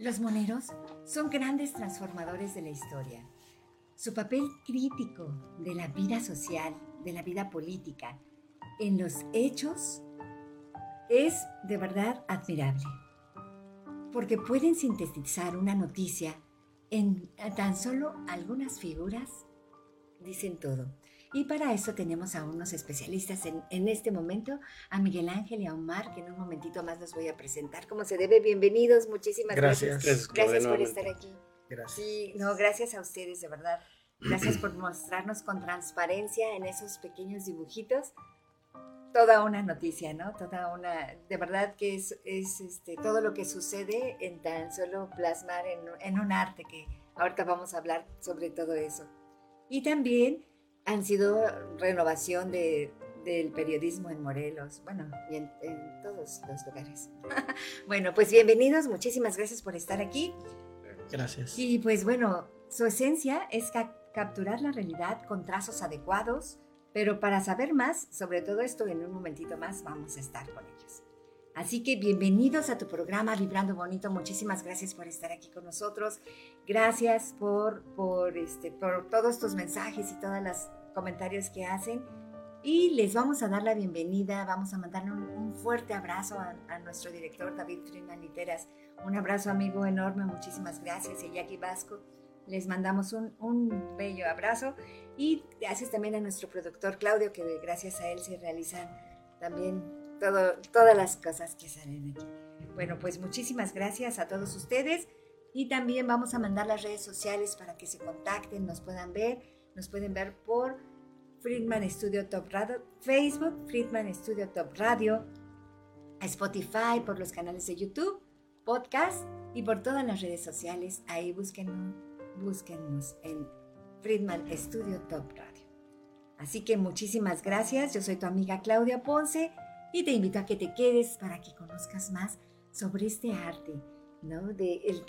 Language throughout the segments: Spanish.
Los moneros son grandes transformadores de la historia. Su papel crítico de la vida social, de la vida política, en los hechos, es de verdad admirable. Porque pueden sintetizar una noticia en tan solo algunas figuras, dicen todo. Y para eso tenemos a unos especialistas en, en, este momento, a Miguel Ángel y a Omar, que en un momentito más los voy a presentar. como se debe? Bienvenidos, muchísimas gracias. Gracias, gracias por estar aquí. Gracias. Sí, no, gracias a ustedes, de verdad. Gracias por mostrarnos con transparencia en esos pequeños dibujitos toda una noticia, ¿no? Toda una, de verdad que es, es este, todo lo que sucede en tan solo plasmar en, en un arte que ahorita vamos a hablar sobre todo eso. Y también han sido renovación de, del periodismo en Morelos, bueno, y en, todos los lugares. bueno, pues bienvenidos, muchísimas gracias por estar aquí. Gracias. Y pues bueno, su esencia es capturar la realidad con trazos adecuados, pero para saber más sobre todo esto, en un momentito más vamos a estar con ellos. Así que bienvenidos a tu programa Vibrando Bonito. Muchísimas gracias por estar aquí con nosotros. Gracias por, por, este, por todos estos mensajes y todas las comentarios que hacen. Y les vamos a dar la bienvenida, vamos a mandarle un, fuerte abrazo a, nuestro director David Freeman Literas. Un abrazo amigo enorme, muchísimas gracias. Y Jackie Vasco, les mandamos un, un, bello abrazo. Y gracias también a nuestro productor Claudio, que gracias a él se realizan también todo, todas las cosas que salen aquí. Bueno, pues muchísimas gracias a todos ustedes. Y también vamos a mandar las redes sociales para que se contacten, nos puedan ver. Nos pueden ver por Friedman Studio Top Radio, Facebook, Friedman Studio Top Radio, Spotify, por los canales de YouTube, podcast y por todas las redes sociales. Ahí búsquenos, en Friedman Studio Top Radio. Así que muchísimas gracias. Yo soy tu amiga Claudia Ponce y te invito a que te quedes para que conozcas más sobre este arte, ¿no? De el,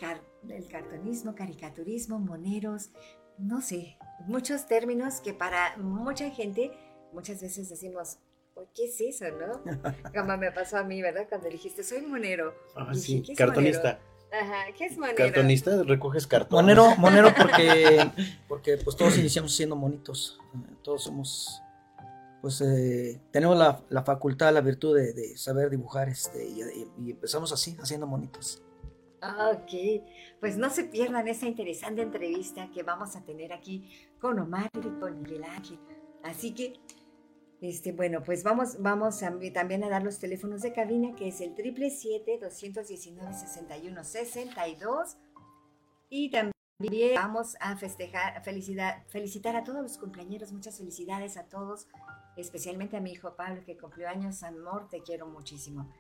el cartonismo, caricaturismo, moneros, no sé, muchos términos que para mucha gente muchas veces decimos, ¿qué es eso, no? Como me pasó a mí, ¿verdad? Cuando dijiste, soy monero. Ah, sí, cartonista. Ajá, ¿qué es monero? Cartonista, recoges cartón. Monero, monero porque, porque pues todos iniciamos siendo monitos. Todos somos, pues eh, tenemos la, la, facultad, la virtud de, saber dibujar este, y empezamos así, haciendo monitos. Ok, pues no se pierdan esa interesante entrevista que vamos a tener aquí con Omar y con Miguel Ángel. Así que, este, bueno, pues vamos, vamos también a dar los teléfonos de cabina, que es el 777-219-6162. Y también vamos a festejar, felicidad, felicitar a todos los cumpleaños, muchas felicidades a todos, especialmente a mi hijo Pablo, que cumplió años, amor, te quiero muchísimo.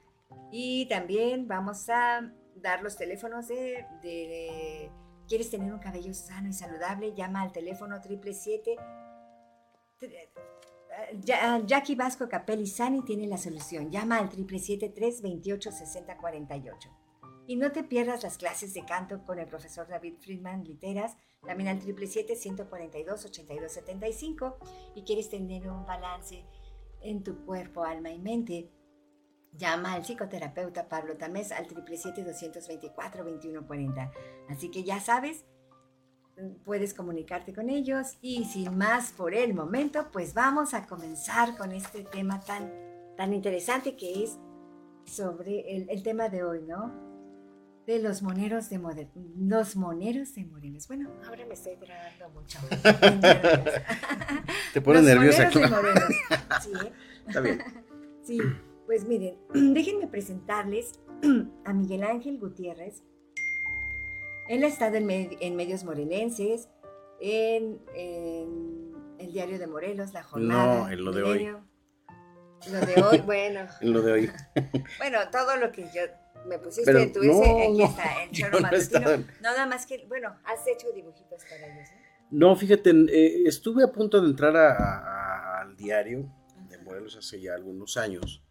Y también vamos a dar los teléfonos de, ¿Quieres tener un cabello sano y saludable? Llama al teléfono 777. Jackie Vasco Capelli Sani tiene la solución. Llama al 777-328-6048. Y no te pierdas las clases de canto con el profesor David Friedman Literas, también al 777-142-8275. Y quieres tener un balance en tu cuerpo, alma y mente, Llama al psicoterapeuta Pablo Tamés al 777-224-2140. Así que ya sabes, puedes comunicarte con ellos y sin más por el momento, pues vamos a comenzar con este tema tan, tan interesante que es sobre el, tema de hoy, ¿no? De los moneros de Morelos. Los moneros de Morelos. Bueno, ahora me estoy grabando mucho. Te pones nerviosa. Morelos. Sí, ¿eh? Está bien. Sí. Pues miren, déjenme presentarles a Miguel Ángel Gutiérrez. Él ha estado en, medios morelenses, en, el diario de Morelos, La Jornada. No, en lo de hoy. Lo de hoy, bueno. en lo de hoy. bueno, todo lo que yo me pusiste en tu ese, aquí está, el choro matutino. nada más que, bueno, has hecho dibujitos para ellos, ¿no? No, fíjate, eh, estuve a punto de entrar al diario de Morelos hace ya algunos años.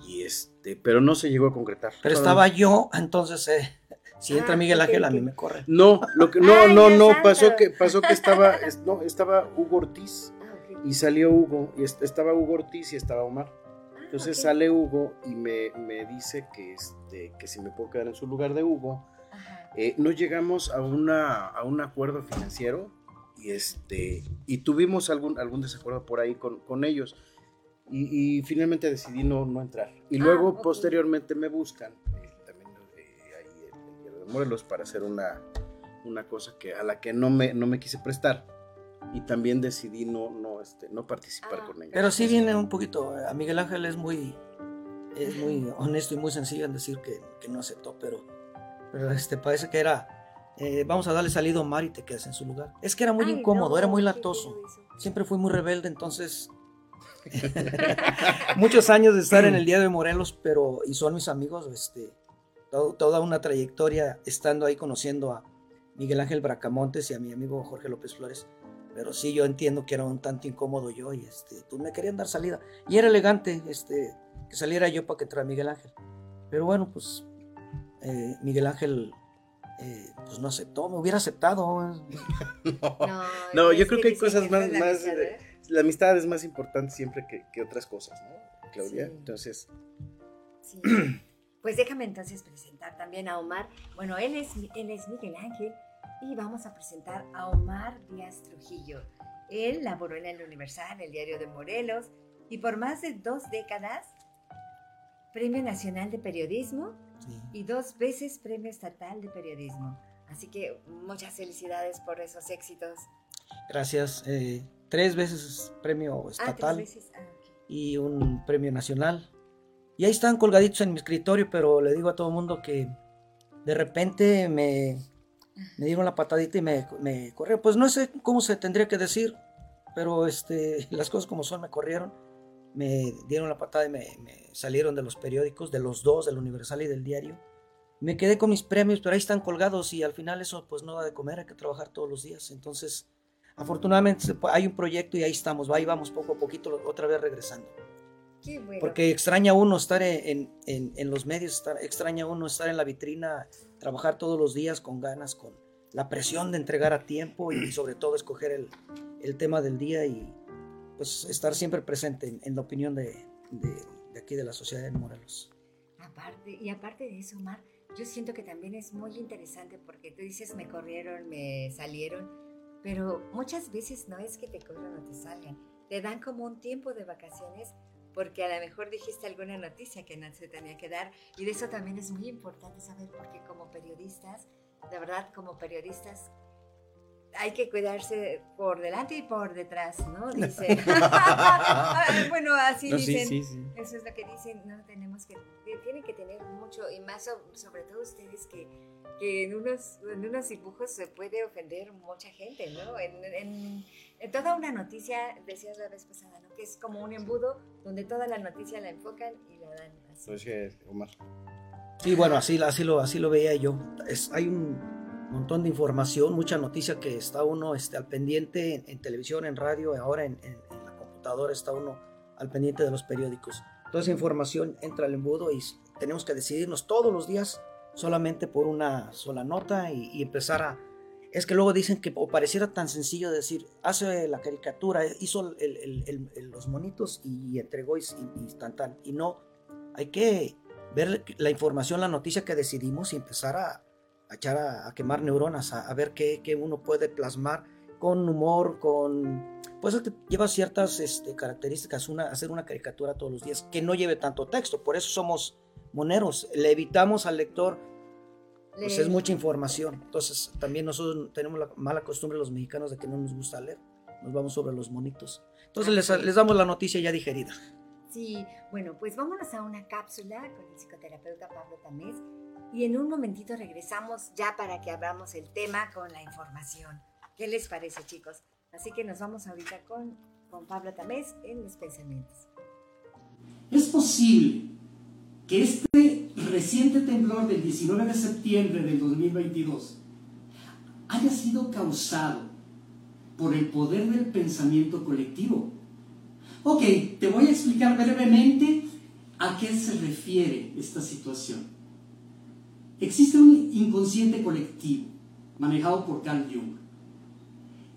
Ah, y este, pero no se llegó a concretar. Pero estaba yo, entonces eh, si entra ah, Miguel Ángel a mí me corre. No, lo que no, no, no, pasó que pasó que estaba no, estaba Hugo Ortiz ah, y salió Hugo y estaba Hugo Ortiz y estaba Omar. Entonces sale Hugo y me, dice que, este, que si me puedo quedar en su lugar de Hugo. Eh, no llegamos a, una, a un acuerdo financiero y, este, y tuvimos algún, algún desacuerdo por ahí con, ellos. Y, finalmente decidí no, no entrar. Y ah, luego, posteriormente, me buscan, eh, también eh, ahí en, de Morelos, para hacer una, una cosa que, a la que no me, no me quise prestar y también decidí no, no, este, no participar ah. con ella. Pero sí viene un poquito, a Miguel Ángel es muy, es muy honesto y muy sencillo en decir que, que no aceptó, pero, pero este, parece que era, eh, vamos a darle salida a Omar y te quedas en su lugar. Es que era muy incómodo, era muy latoso, siempre fui muy rebelde, entonces... muchos años de estar en el Día de Morelos, pero y son mis amigos, este, toda una trayectoria estando ahí conociendo a Miguel Ángel Bracamontes y a mi amigo Jorge López Flores. Pero sí, yo entiendo que era un tanto incómodo yo y este, pues me querían dar salida. Y era elegante este, que saliera yo para que trae Miguel Ángel. Pero bueno, pues eh, Miguel Ángel eh, pues no aceptó, me hubiera aceptado. no, yo creo que hay cosas más... más la amistad es más importante siempre que, otras cosas, ¿no, Claudia? Entonces... Pues déjame entonces presentar también a Omar. Bueno, él es, él es Miguel Ángel y vamos a presentar a Omar Díaz Trujillo. Él laboró en el Universal, el diario de Morelos, y por más de dos décadas, Premio Nacional de Periodismo y dos veces Premio Estatal de Periodismo. Así que muchas felicidades por esos éxitos. Gracias. Eh, tres veces Premio ah, Estatal ah, y un Premio Nacional. Y ahí están colgaditos en mi escritorio, pero le digo a todo el mundo que de repente me, me dieron la patadita y me, me corrieron. Pues no sé cómo se tendría que decir, pero este, las cosas como son me corrieron. Me dieron la patada y me, salieron de los periódicos, de los dos, del Universal y del diario. Me quedé con mis premios, pero ahí están colgados y al final eso pues no da de comer, hay que trabajar todos los días. Entonces, afortunadamente hay un proyecto y ahí estamos, ahí vamos poco a poquito otra vez regresando. Porque extraña uno estar en, los medios, extraña uno estar en la vitrina, trabajar todos los días con ganas, con la presión de entregar a tiempo y, sobre todo escoger el, tema del día y pues estar siempre presente en, la opinión de, aquí de la sociedad de Morelos. Aparte, y aparte de eso, Omar, yo siento que también es muy interesante porque tú dices me corrieron, me salieron, pero muchas veces no es que te corran o te salgan, te dan como un tiempo de vacaciones porque a lo mejor dijiste alguna noticia que no se tenía que dar y de eso también es muy importante saber porque como periodistas, de verdad como periodistas hay que cuidarse por delante y por detrás, ¿no? Dice. bueno, así dicen. Eso es lo que dicen. No tenemos que, tienen que tener mucho y más sobre todo ustedes que que en unos, en unos dibujos se puede ofender mucha gente, ¿no? En, en, toda una noticia, decías la vez pasada, ¿no? Que es como un embudo donde toda la noticia la enfocan y la dan así. Pues que, Omar. Sí, bueno, así, así, lo, así lo veía yo. Es, hay un montón de información, mucha noticia que está uno este, al pendiente en, televisión, en radio, ahora en, la computadora está uno al pendiente de los periódicos. Toda esa información entra al embudo y tenemos que decidirnos todos los días solamente por una sola nota y, empezar a... Es que luego dicen que pareciera tan sencillo decir, hace la caricatura, hizo los monitos y entregó y, y. Y no, hay que ver la información, la noticia que decidimos y empezar a, echar a, quemar neuronas, a, ver qué, uno puede plasmar con humor, con... Pues que lleva ciertas este, características, una, hacer una caricatura todos los días que no lleve tanto texto, por eso somos moneros, le evitamos al lector, pues es mucha información. Entonces también nosotros tenemos la mala costumbre los mexicanos de que no nos gusta leer, nos vamos sobre los monitos. Entonces les, les damos la noticia ya digerida. Sí, bueno, pues vámonos a una cápsula con el psicoterapeuta Pablo Tamés y en un momentito regresamos ya para que abramos el tema con la información. ¿Qué les parece, chicos? Así que nos vamos ahorita con, con Pablo Tamés en los pensamientos. Es posible que este reciente temblor del 19 de septiembre del 2022 haya sido causado por el poder del pensamiento colectivo. Ok, te voy a explicar brevemente a qué se refiere esta situación. Existe un inconsciente colectivo manejado por Carl Jung.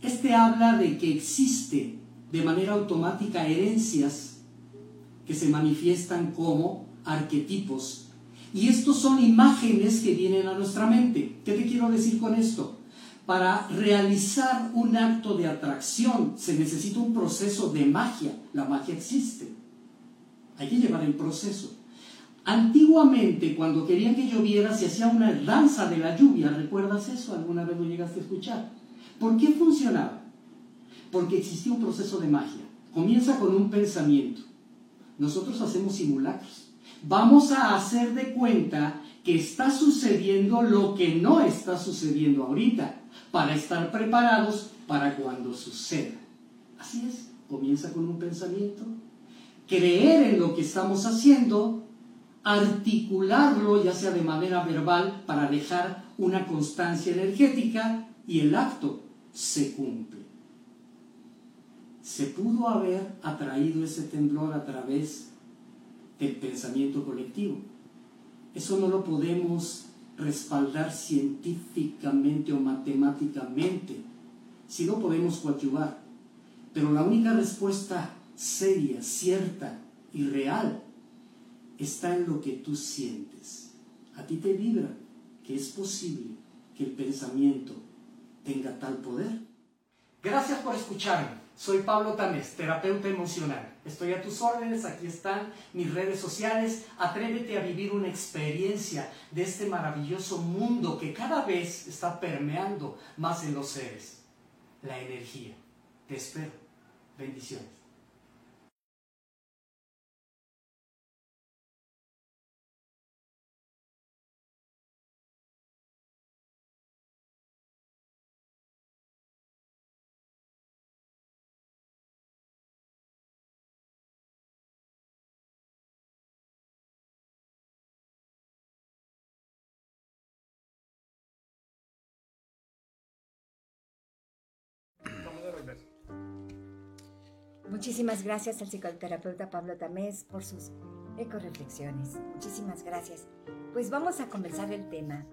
Este habla de que existe de manera automática herencias que se manifiestan como arquetipos. Y estos son imágenes que vienen a nuestra mente. ¿Qué te quiero decir con esto? Para realizar un acto de atracción se necesita un proceso de magia. La magia existe. Hay que llevar el proceso. Antiguamente, cuando querían que lloviera, se hacía una danza de la lluvia. ¿Recuerdas eso? ¿Alguna vez lo llegaste a escuchar? ¿Por qué funcionaba? Porque existía un proceso de magia. Comienza con un pensamiento. Nosotros hacemos simulacros. Vamos a hacer de cuenta que está sucediendo lo que no está sucediendo ahorita, para estar preparados para cuando suceda. Así es, comienza con un pensamiento, creer en lo que estamos haciendo, articularlo ya sea de manera verbal para dejar una constancia energética y el acto se cumple. Se pudo haber atraído ese temblor a través del pensamiento colectivo. Eso no lo podemos respaldar científicamente o matemáticamente, si no podemos coadyuvar. Pero la única respuesta seria, cierta y real está en lo que tú sientes. A ti te vibra que es posible que el pensamiento tenga tal poder. Gracias por escucharme. Soy Pablo Tamés, terapeuta emocional. Estoy a tus órdenes, aquí están mis redes sociales. Atrévete a vivir una experiencia de este maravilloso mundo que cada vez está permeando más en los seres. La energía. Te espero. Bendiciones. Muchísimas gracias al psicoterapeuta Pablo Tamés por sus eco-reflexiones. Muchísimas gracias. Pues vamos a comenzar el tema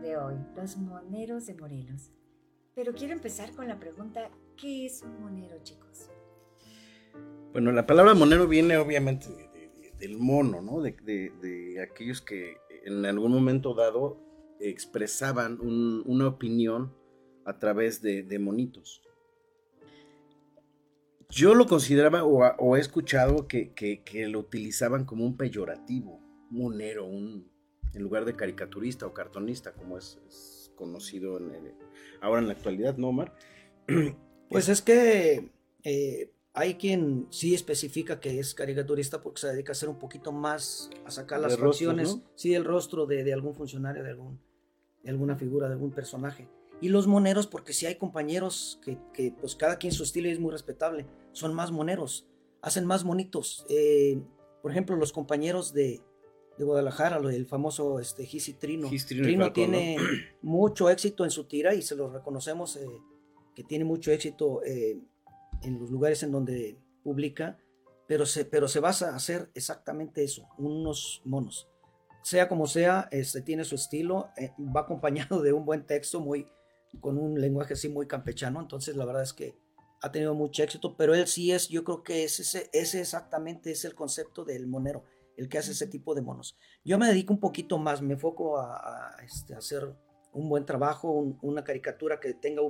de hoy, los moneros de Morelos. Pero quiero empezar con la pregunta, ¿qué es un monero, chicos? Bueno, la palabra monero viene obviamente del mono, ¿no? De, aquellos que en algún momento dado expresaban una opinión a través de monitos. Yo lo consideraba o, he escuchado que, lo utilizaban como un peyorativo, monero, un, en lugar de caricaturista o cartonista, como es, conocido ahora en la actualidad, ¿no, Omar? Pues es que eh, hay quien sí especifica que es caricaturista porque se dedica a hacer un poquito más, a sacar las facciones, sí, el rostro de, algún funcionario, de, algún, de alguna figura, de algún personaje. Y los moneros, porque sí hay compañeros que, que, pues cada quien su estilo es muy respetable, son más moneros, hacen más monitos. Eh, por ejemplo, los compañeros de, de Guadalajara, el famoso este, Gisi Trino. Trino, tiene mucho éxito en su tira y se lo reconocemos eh, que tiene mucho éxito eh, en los lugares en donde publica, pero se, pero se basa a hacer exactamente eso, unos monos. Sea como sea, este, tiene su estilo, va acompañado de un buen texto muy, con un lenguaje así muy campechano, entonces la verdad es que ha tenido mucho éxito, pero él sí es, yo creo que ese, ese exactamente es el concepto del monero, el que hace ese tipo de monos. Yo me dedico un poquito más, me enfoco a, este, hacer un buen trabajo, una caricatura que tenga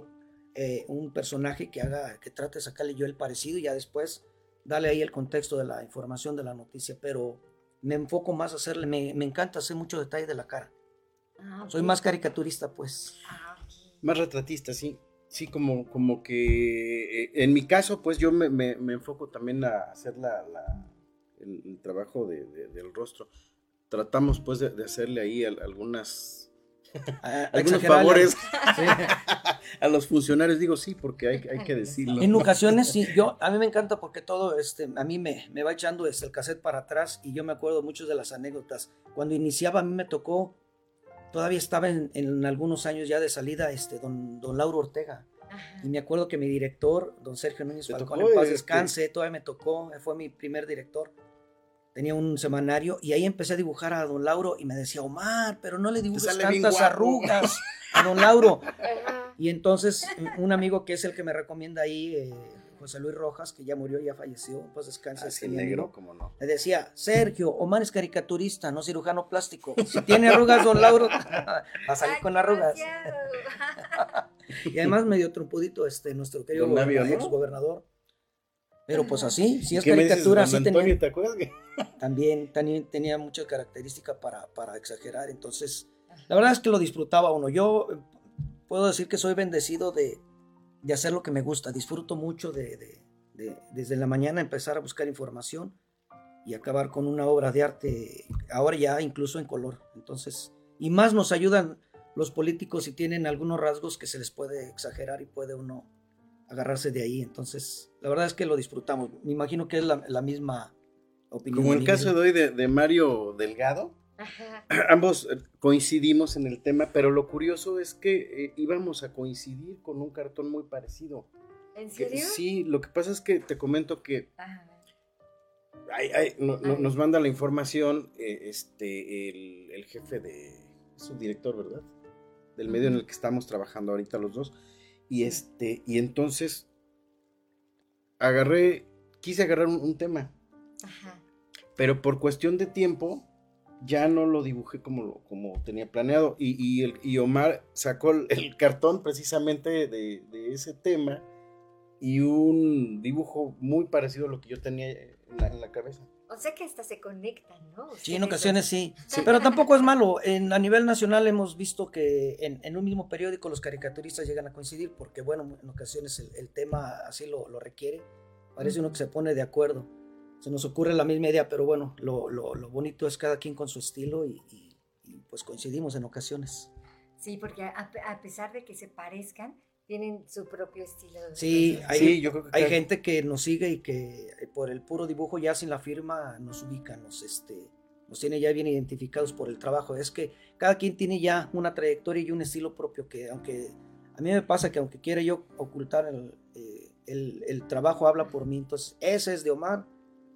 eh, un, personaje que haga, que trate de sacarle yo el parecido y ya después darle ahí el contexto de la información de la noticia, pero me enfoco más a hacerle, me, encanta hacer mucho detalle de la cara. Ah, Soy más caricaturista, pues. Ah, más retratista, sí. Sí, como, como que eh, en mi caso, pues yo me, enfoco también a hacer la, el, trabajo del rostro. Tratamos pues de, hacerle ahí algunas algunos favores a los funcionarios, digo sí, porque hay, hay, que decirlo. En ocasiones sí, yo, a mí me encanta porque todo, este, a mí me, me va echando este, el cassette para atrás y yo me acuerdo muchas de las anécdotas. Cuando iniciaba a mí me tocó, todavía estaba en, en algunos años ya de salida, este, don, don Lauro Ortega. Y me acuerdo que mi director, don Sergio Núñez Falcón, en paz este descanse, todavía me tocó, fue mi primer director tenía un semanario y ahí empecé a dibujar a don Lauro y me decía, Omar, pero no le dibujes tantas arrugas a don Lauro. y entonces un amigo que es el que me recomienda ahí, eh, José Luis Rojas, que ya murió, ya falleció, pues descansa. Así negro, como no. Le decía, Sergio, Omar es caricaturista, no cirujano plástico. Si tiene arrugas, don Lauro, va a salir con arrugas. y además medio trompudito este, nuestro querido ex gobernador. Pero pues así, si es caricatura, así tenía. ¿te acuerdas? También, tenía mucha característica para, para, exagerar. Entonces, la verdad es que lo disfrutaba uno. Yo eh, puedo decir que soy bendecido de, de hacer lo que me gusta. Disfruto mucho de, de, desde la mañana empezar a buscar información y acabar con una obra de arte, ahora ya incluso en color. Entonces, y más nos ayudan los políticos si tienen algunos rasgos que se les puede exagerar y puede uno agarrarse de ahí. Entonces, la verdad es que lo disfrutamos. Me imagino que es la, misma opinión. Como el caso de hoy de, Mario Delgado. Ambos eh, coincidimos en el tema, pero lo curioso es que eh, íbamos a coincidir con un cartón muy parecido. ¿En serio? sí, lo que pasa es que te comento que nos manda la información eh, este, el, jefe de, su director, ¿verdad? Del medio en el que estamos trabajando ahorita los dos. Y este, y entonces agarré, quise agarrar un, tema. Ajá. Pero por cuestión de tiempo, ya no lo dibujé como, como tenía planeado. Y, y, el, y Omar sacó el, cartón precisamente de, de, ese tema y un dibujo muy parecido a lo que yo tenía en la cabeza. O sea que hasta se conectan, ¿no? Sí, en ocasiones sí. Pero tampoco es malo. En, a nivel nacional hemos visto que en, un mismo periódico los caricaturistas llegan a coincidir porque, bueno, en ocasiones el, tema así lo, requiere. Parece uno que se pone de acuerdo. Se nos ocurre la misma idea, pero bueno, lo, bonito es cada quien con su estilo y, pues coincidimos en ocasiones. Sí, porque a pesar de que se parezcan, tienen su propio estilo. sí, hay, yo creo que hay gente que nos sigue y que eh, por el puro dibujo ya sin la firma nos ubica, nos, este, nos tiene ya bien identificados por el trabajo. Es que cada quien tiene ya una trayectoria y un estilo propio que aunque a mí me pasa que aunque quiera yo ocultar el, eh, el, el trabajo habla por mí, entonces ese es de Omar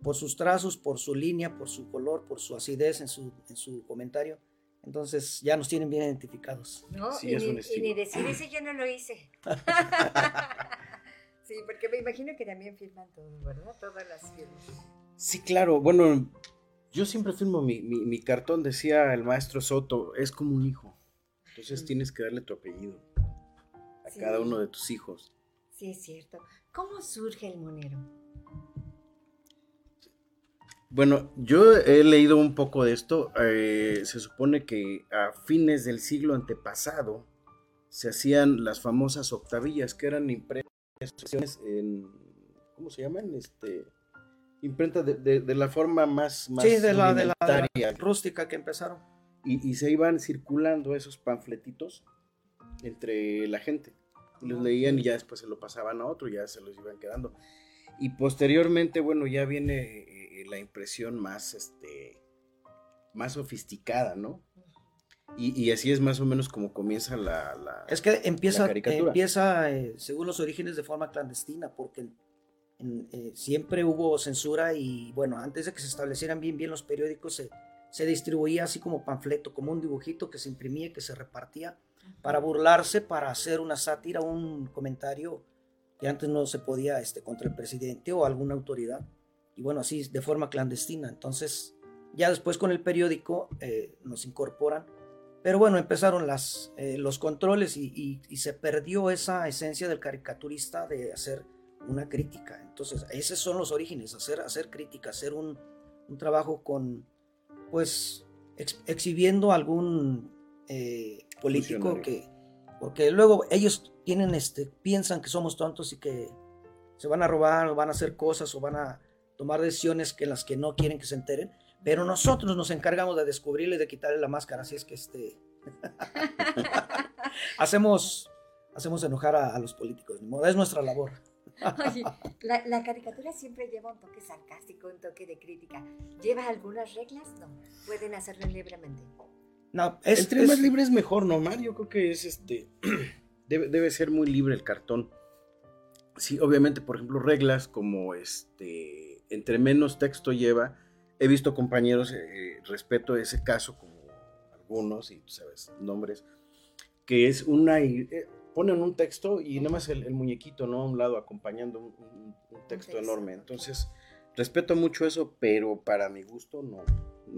por sus trazos, por su línea, por su color, por su acidez en su, en su comentario entonces ya nos tienen bien identificados. No, y, ni, decir ese yo no lo hice. sí, porque me imagino que también firman todo, ¿verdad? Todas las firmas. Sí, claro. Bueno, yo siempre firmo mi, mi, cartón, decía el maestro Soto, es como un hijo. Entonces tienes que darle tu apellido a cada uno de tus hijos. Sí, es cierto. ¿Cómo surge el monero? Bueno, yo he leído un poco de esto. Eh, se supone que a fines del siglo antepasado se hacían las famosas octavillas, que eran impresiones en, ¿cómo se llaman? Este, imprenta de, la forma más, más sí, de la, de la, rústica que empezaron. Y, y, se iban circulando esos panfletitos entre la gente. Y los leían y ya después se lo pasaban a otro, ya se los iban quedando. Y posteriormente, bueno, ya viene la impresión más, este, más sofisticada, ¿no? Y, así es más o menos como comienza la... es que empieza, empieza eh, según los orígenes, de forma clandestina, porque eh, siempre hubo censura y bueno, antes de que se establecieran bien bien los periódicos, se, se distribuía así como panfleto, como un dibujito que se imprimía, que se repartía, para burlarse, para hacer una sátira, un comentario que antes no se podía este, contra el presidente o alguna autoridad y bueno, así de forma clandestina. Entonces, ya después con el periódico eh, nos incorporan. Pero bueno, empezaron las, eh, los controles y, se perdió esa esencia del caricaturista de hacer una crítica. Entonces, esos son los orígenes, hacer, hacer crítica, hacer un, un trabajo con, pues, exhibiendo algún eh, político que, porque luego ellos tienen, este, piensan que somos tontos y que se van a robar o van a hacer cosas o van a tomar decisiones que las que no quieren que se enteren, pero nosotros nos encargamos de descubrirle, de quitarle la máscara, así es que este, hacemos, hacemos enojar a, los políticos, es nuestra labor. Oye, la, caricatura siempre lleva un toque sarcástico, un toque de crítica. ¿Lleva algunas reglas? No. Pueden hacerlo libremente. No, es, Entre más libre es mejor, ¿no, Mario? Yo creo que es este. Debe, debe ser muy libre el cartón. Sí, obviamente, por ejemplo, reglas como este. Entre menos texto lleva. He visto compañeros, eh, respeto ese caso, como algunos, y tú sabes, nombres, que es una. Eh, ponen un texto y nada más el, muñequito, ¿no? A un lado acompañando un, texto enorme. Entonces, respeto mucho eso, pero para mi gusto no.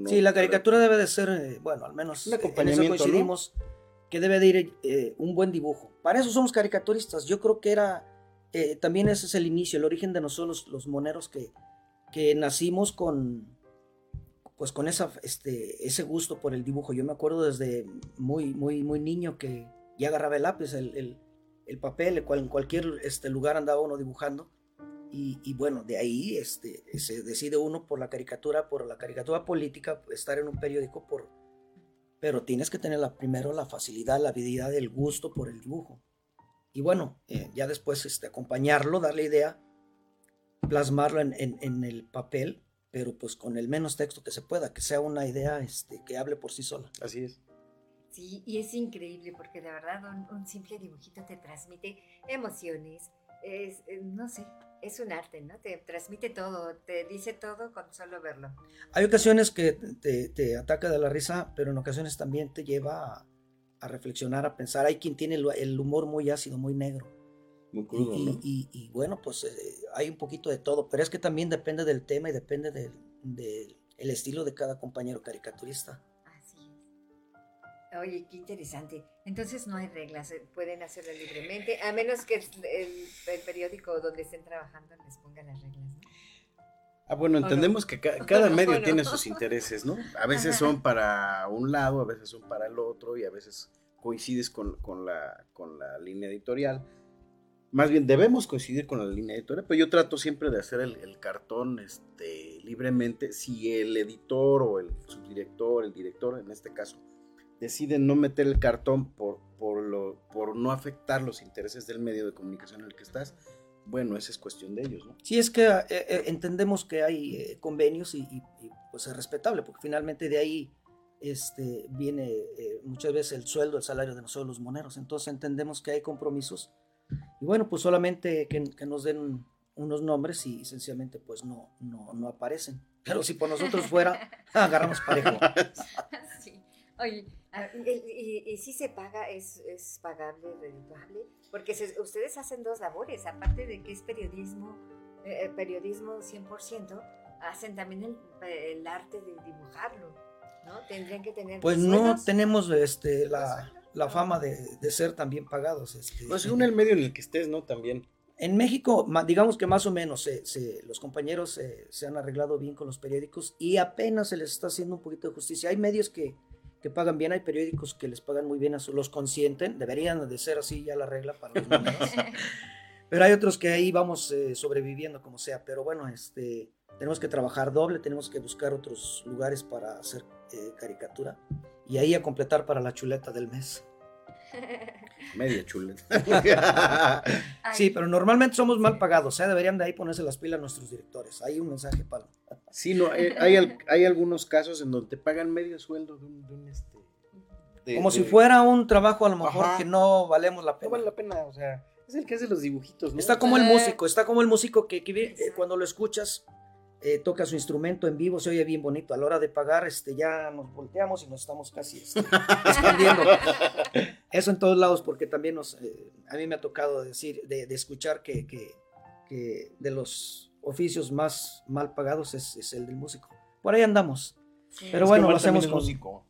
sí, la caricatura debe de ser, eh, bueno, al menos en eso coincidimos, que debe de ir eh, un buen dibujo. Para eso somos caricaturistas. Yo creo que era, eh, también ese es el inicio, el origen de nosotros los moneros que, que nacimos con, pues con esa, este, ese gusto por el dibujo. Yo me acuerdo desde muy, muy, muy niño que y agarraba el lápiz, el, papel, en cualquier este, lugar andaba uno dibujando. Y, bueno, de ahí este, se decide uno por la caricatura, por la caricatura política, estar en un periódico, por, pero tienes que tener primero la facilidad, la habilidad, el gusto por el dibujo. Y bueno, eh, ya después este, acompañarlo, darle idea, plasmarlo en, en, el papel, pero pues con el menos texto que se pueda, que sea una idea este, que hable por sí sola. Así es. Sí, y es increíble porque de verdad un, simple dibujito te transmite emociones, es, eh, no sé, es un arte, ¿no? Te transmite todo, te dice todo con solo verlo. Hay ocasiones que te, ataca de la risa, pero en ocasiones también te lleva a, reflexionar, a pensar. Hay quien tiene el, humor muy ácido, muy negro. Muy crudo, y, ¿no? y, bueno, pues eh, hay un poquito de todo, pero es que también depende del tema y depende del, del estilo de cada compañero caricaturista. Oye, qué interesante. Entonces no hay reglas, eh, pueden hacerlo libremente, a menos que el, periódico donde estén trabajando les ponga las reglas. ¿no? Ah, bueno, entendemos que cada medio tiene sus intereses, ¿no? A veces son para un lado, a veces son para el otro y a veces coincides con, la, con la línea editorial. Más bien, debemos coincidir con la línea editorial, pero yo trato siempre de hacer el, el cartón este, libremente. Si el editor o el subdirector, el director en este caso, deciden no meter el cartón por, por, lo, por no afectar los intereses del medio de comunicación en el que estás, bueno, esa es cuestión de ellos, ¿no? Sí, es que eh, eh, entendemos que hay eh, convenios y, pues es respetable, porque finalmente de ahí este, viene muchas veces el sueldo, el salario de nosotros los moneros, entonces entendemos que hay compromisos y bueno, pues solamente que, que nos den unos nombres y sencillamente pues no, no, no aparecen. Pero si por nosotros fuera, agarramos parejo. Sí. Oye, Ah, y, y, si se paga, es, es pagable, redituable, porque ustedes hacen dos labores, aparte de que es periodismo, eh, eh periodismo 100%, hacen también el, el, arte de dibujarlo, ¿no? Tendrían que tener... Pues no tenemos este, la, la fama de, de, ser también pagados. Este, pues según el medio en el que estés, ¿no? También. En México, digamos que más o menos se, se, los compañeros se han arreglado bien con los periódicos y apenas se les está haciendo un poquito de justicia. Hay medios que que pagan bien, hay periódicos que les pagan muy bien, a los consienten, deberían de ser así ya la regla para los niños. pero hay otros que ahí vamos eh, sobreviviendo como sea, pero bueno, este, tenemos que trabajar doble, tenemos que buscar otros lugares para hacer eh, caricatura y ahí a completar para la chuleta del mes. Media chuleta. sí, pero normalmente somos mal pagados, ¿eh? deberían de ahí ponerse las pilas nuestros directores. Hay un mensaje para... Sí, no, eh, hay, hay, algunos casos en donde te pagan medio sueldo de un... este, Como si fuera un trabajo a lo mejor que no valemos la pena. No vale la pena, o sea, es el que hace los dibujitos, ¿no? Está como el músico, está como el músico que, que eh, cuando lo escuchas eh, toca su instrumento en vivo, se oye bien bonito. A la hora de pagar, este, ya nos volteamos y nos estamos casi este, escondiendo. Eso en todos lados, porque también nos, eh, a mí me ha tocado decir, de, escuchar que, que, de los oficios más mal pagados es, el del músico. Por ahí andamos. Pero bueno, lo hacemos con... Músico.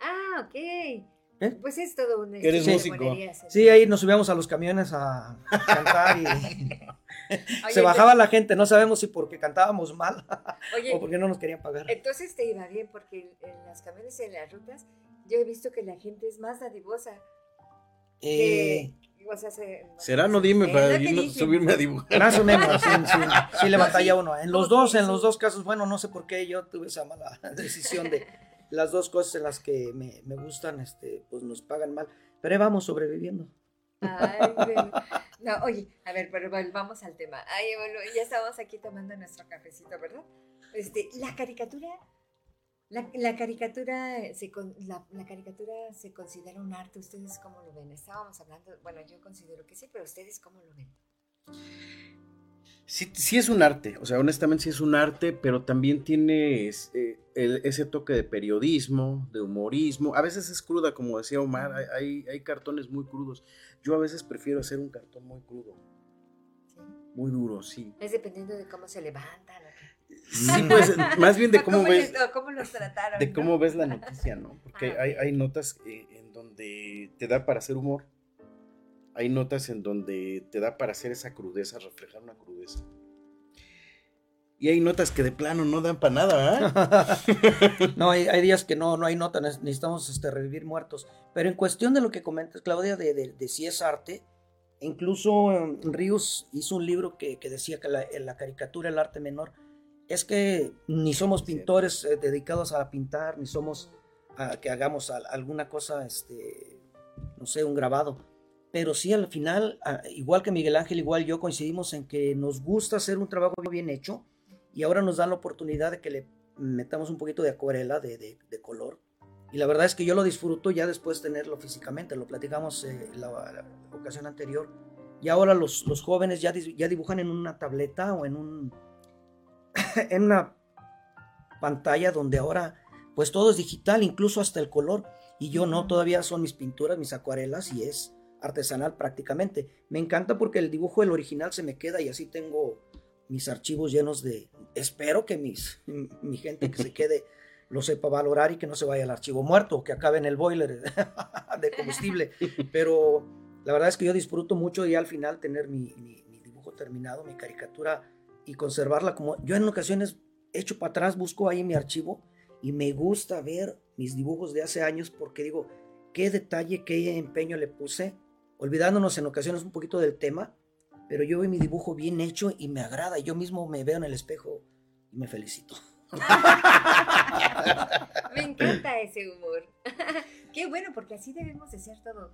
Ah, ok. ¿Eh? Pues es todo un ¿Eres músico? Sí, ahí nos subíamos a los camiones a cantar y se bajaba la gente, no sabemos si porque cantábamos mal o porque no nos querían pagar. Entonces te iba bien, porque en las camiones y en las rutas yo he visto que la gente es más dadivosa. Eh, ¿Será? No dime para subirme a dibujar. Más o menos, sí, sí, le batalla uno. En los dos, en los dos casos, bueno, no sé por qué yo tuve esa mala decisión de, las dos cosas en las que me, me gustan, este, pues nos pagan mal. Pero ahí vamos sobreviviendo. Ay, no, oye, a ver, pero volvamos al tema. Ay, bueno, ya estamos aquí tomando nuestro cafecito, ¿verdad? Este, la caricatura, la, caricatura, se, la, la, caricatura se considera un arte. ¿Ustedes cómo lo ven? Estábamos hablando, bueno, yo considero que sí, pero ¿ustedes cómo lo ven? Sí, sí es un arte, o sea, honestamente sí es un arte, pero también tiene eh, ese toque de periodismo, de humorismo. A veces es cruda, como decía Omar, hay, hay, cartones muy crudos. Yo a veces prefiero hacer un cartón muy crudo. Muy duro, sí. Es dependiendo de cómo se levantan. Sí, pues más bien de cómo, ves. cómo los trataron. De cómo ves la noticia, ¿no? Porque ah, hay, hay, notas eh, en donde te da para hacer humor hay notas en donde te da para hacer esa crudeza, reflejar una crudeza. Y hay notas que de plano no dan para nada, ¿eh? no, hay, días que no, no hay notas, necesitamos este, revivir muertos. Pero en cuestión de lo que comentas, Claudia, de, si es arte, incluso um, Ríos hizo un libro que, decía que la, caricatura, el arte menor, es que ni somos pintores eh, dedicados a pintar, ni somos a que hagamos alguna cosa, este, no sé, un grabado pero sí al final, ah, igual que Miguel Ángel, igual yo coincidimos en que nos gusta hacer un trabajo bien hecho y ahora nos dan la oportunidad de que le metamos un poquito de acuarela, de, color. Y la verdad es que yo lo disfruto ya después de tenerlo físicamente, lo platicamos eh, la, ocasión anterior. Y ahora los, los jóvenes ya, ya dibujan en una tableta o en, un, en una pantalla donde ahora pues todo es digital, incluso hasta el color. Y yo no, todavía son mis pinturas, mis acuarelas y es artesanal prácticamente. Me encanta porque el dibujo del original se me queda y así tengo mis archivos llenos de... Espero que mis, mi gente que se quede lo sepa valorar y que no se vaya al archivo muerto, que acabe en el boiler de combustible. Pero la verdad es que yo disfruto mucho y al final tener mi, dibujo terminado, mi caricatura y conservarla como... Yo en ocasiones echo para atrás, busco ahí mi archivo y me gusta ver mis dibujos de hace años porque digo, qué detalle, qué empeño le puse olvidándonos en ocasiones un poquito del tema, pero yo veo mi dibujo bien hecho y me agrada. Yo mismo me veo en el espejo y me felicito. me encanta ese humor. Qué bueno, porque así debemos de ser todos.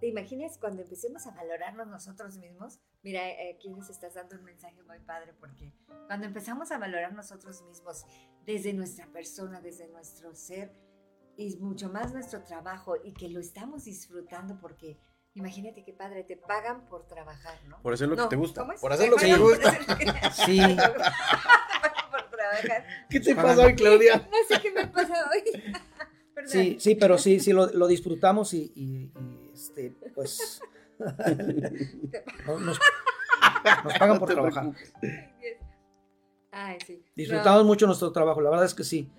¿Te imaginas cuando empecemos a valorarnos nosotros mismos? Mira, aquí les estás dando un mensaje muy padre porque cuando empezamos a valorar nosotros mismos desde nuestra persona, desde nuestro ser y mucho más nuestro trabajo y que lo estamos disfrutando porque Imagínate qué padre, te pagan por trabajar, ¿no? Por hacer lo que te gusta. Por hacer lo que te gusta. Sí. por trabajar. ¿Qué te pasa hoy, Claudia? No sé qué me pasa hoy. sí, sí, pero sí, sí, lo, lo disfrutamos y, y, este, pues. nos, nos, pagan por trabajar. Ay, sí. Disfrutamos mucho nuestro trabajo, la verdad es que sí.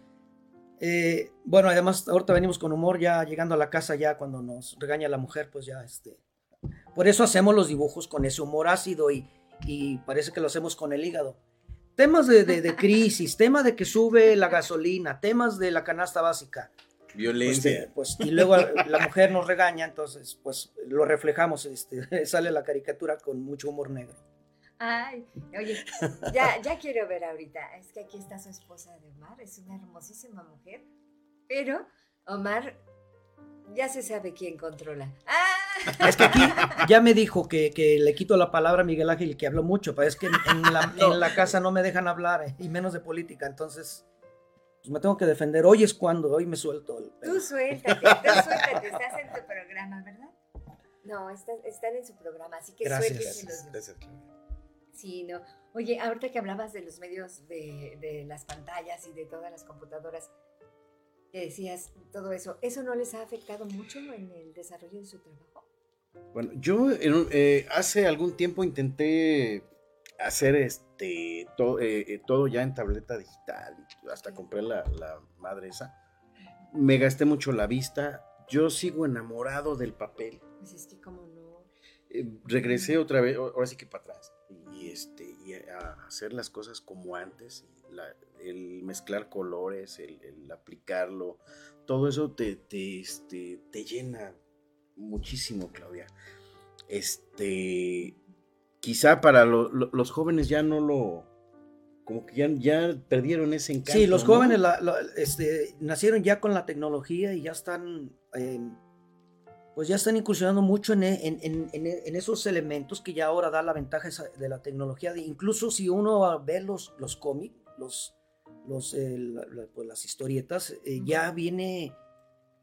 Eh, bueno, además ahorita venimos con humor, ya llegando a la casa, ya cuando nos regaña la mujer, pues ya este... Por eso hacemos los dibujos con ese humor ácido y, y parece que lo hacemos con el hígado. Temas de, de, crisis, tema de que sube la gasolina, temas de la canasta básica. Violencia. Pues, pues, y luego la mujer nos regaña, entonces pues lo reflejamos, este, sale la caricatura con mucho humor negro. Ay, oye, ya, ya quiero ver ahorita. Es que aquí está su esposa de Omar, es una hermosísima mujer, pero Omar ya se sabe quién controla. ¡Ah! Es que aquí ya me dijo que, le quito la palabra a Miguel Ángel que habló mucho, pero es que en, la, casa no me dejan hablar, eh, y menos de política, entonces pues me tengo que defender. Hoy es cuando, hoy me suelto. Tú suéltate, tú suéltate, estás en tu programa, ¿verdad? No, están, en su programa, así que Gracias. Gracias. Sí, no. Oye, ahorita que hablabas de los medios, de, las pantallas y de todas las computadoras, que decías todo eso, ¿eso no les ha afectado mucho en el desarrollo de su trabajo? Bueno, yo eh, hace algún tiempo intenté hacer este todo, eh, eh, todo ya en tableta digital, hasta compré la, la madre esa. Me gasté mucho la vista. Yo sigo enamorado del papel. Pues es que como no. regresé otra vez, ahora sí que para atrás y, este, y a hacer las cosas como antes, el mezclar colores, el, aplicarlo, todo eso te, te, este, te llena muchísimo, Claudia. Este, quizá para los jóvenes ya no lo, como que ya, ya perdieron ese encanto. Sí, los jóvenes este, nacieron ya con la tecnología y ya están, em, pues ya están incursionando mucho en, en, esos elementos que ya ahora da la ventaja de la tecnología. incluso si uno ve los, los cómics, los, los, eh, pues las historietas, eh, ya viene,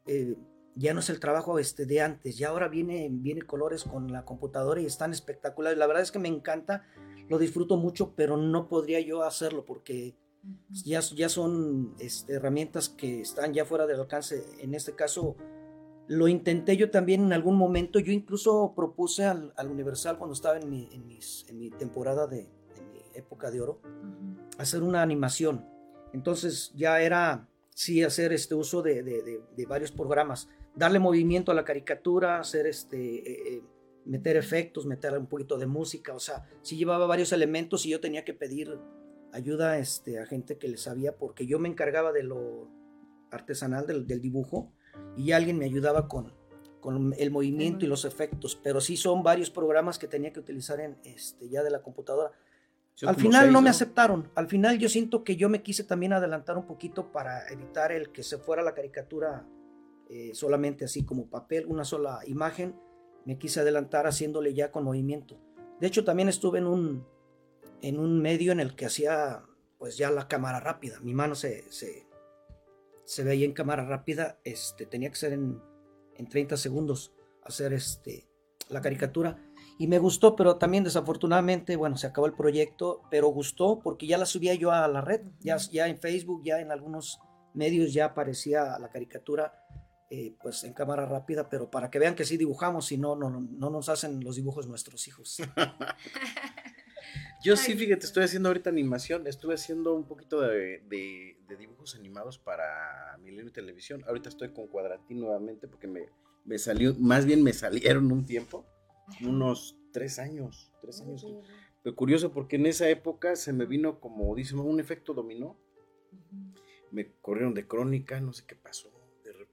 eh, ya no es el trabajo este de antes, ya ahora viene, viene colores con la computadora y están espectaculares. La verdad es que me encanta lo disfruto mucho, pero no podría yo hacerlo porque ya, ya son este, herramientas que están ya fuera del alcance. En este caso, lo intenté yo también en algún momento. Yo incluso propuse al, Universal cuando estaba en mi, en en mi temporada de mi época de oro, hacer una animación. Entonces ya era, sí, hacer este uso de, de, de varios programas, darle movimiento a la caricatura, hacer este... Eh, eh, meter efectos, meter un poquito de música, o sea, sí llevaba varios elementos y yo tenía que pedir ayuda este, a gente que le sabía porque yo me encargaba de lo artesanal del, dibujo y alguien me ayudaba con, con el movimiento y los efectos, pero sí son varios programas que tenía que utilizar en, este, ya de la computadora. al final no me aceptaron, al final yo siento que yo me quise también adelantar un poquito para evitar el que se fuera la caricatura eh, solamente así como papel, una sola imagen me quise adelantar haciéndole ya con movimiento. De hecho, también estuve en un, en un medio en el que hacía pues ya la cámara rápida. Mi mano se, se, se veía en cámara rápida. Este, tenía que ser en, en 30 segundos hacer este, la caricatura. Y me gustó, pero también desafortunadamente, bueno, se acabó el proyecto, pero gustó porque ya la subía yo a la red, ya, ya en Facebook, ya en algunos medios ya aparecía la caricatura eh, pues en cámara rápida, pero para que vean que sí dibujamos y no, no, no nos hacen los dibujos nuestros hijos. Yo sí, fíjate, estoy haciendo ahorita animación, estuve haciendo un poquito de, dibujos animados para Milenio Televisión. Ahorita estoy con Cuadratín nuevamente porque me, me, salió, más bien me salieron un tiempo, unos tres años, tres años. Pero curioso porque en esa época se me vino como, dice, un efecto dominó. Me corrieron de crónica, no sé qué pasó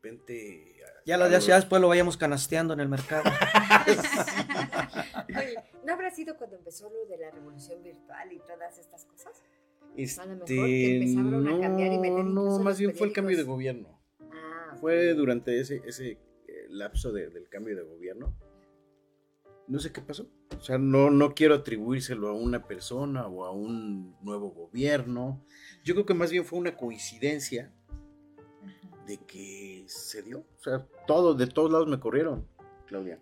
repente... Ya, lo, ya después lo vayamos canasteando en el mercado. Oye, ¿no habrá sido cuando empezó lo de la revolución virtual y todas estas cosas? Este, no, no, más bien fue el cambio de gobierno. Ah, fue durante ese, ese eh, lapso del cambio de gobierno. No sé qué pasó. O sea, no, no quiero atribuírselo a una persona o a un nuevo gobierno. Yo creo que más bien fue una coincidencia de que se dio. O sea, todos, de todos lados me corrieron, Claudia.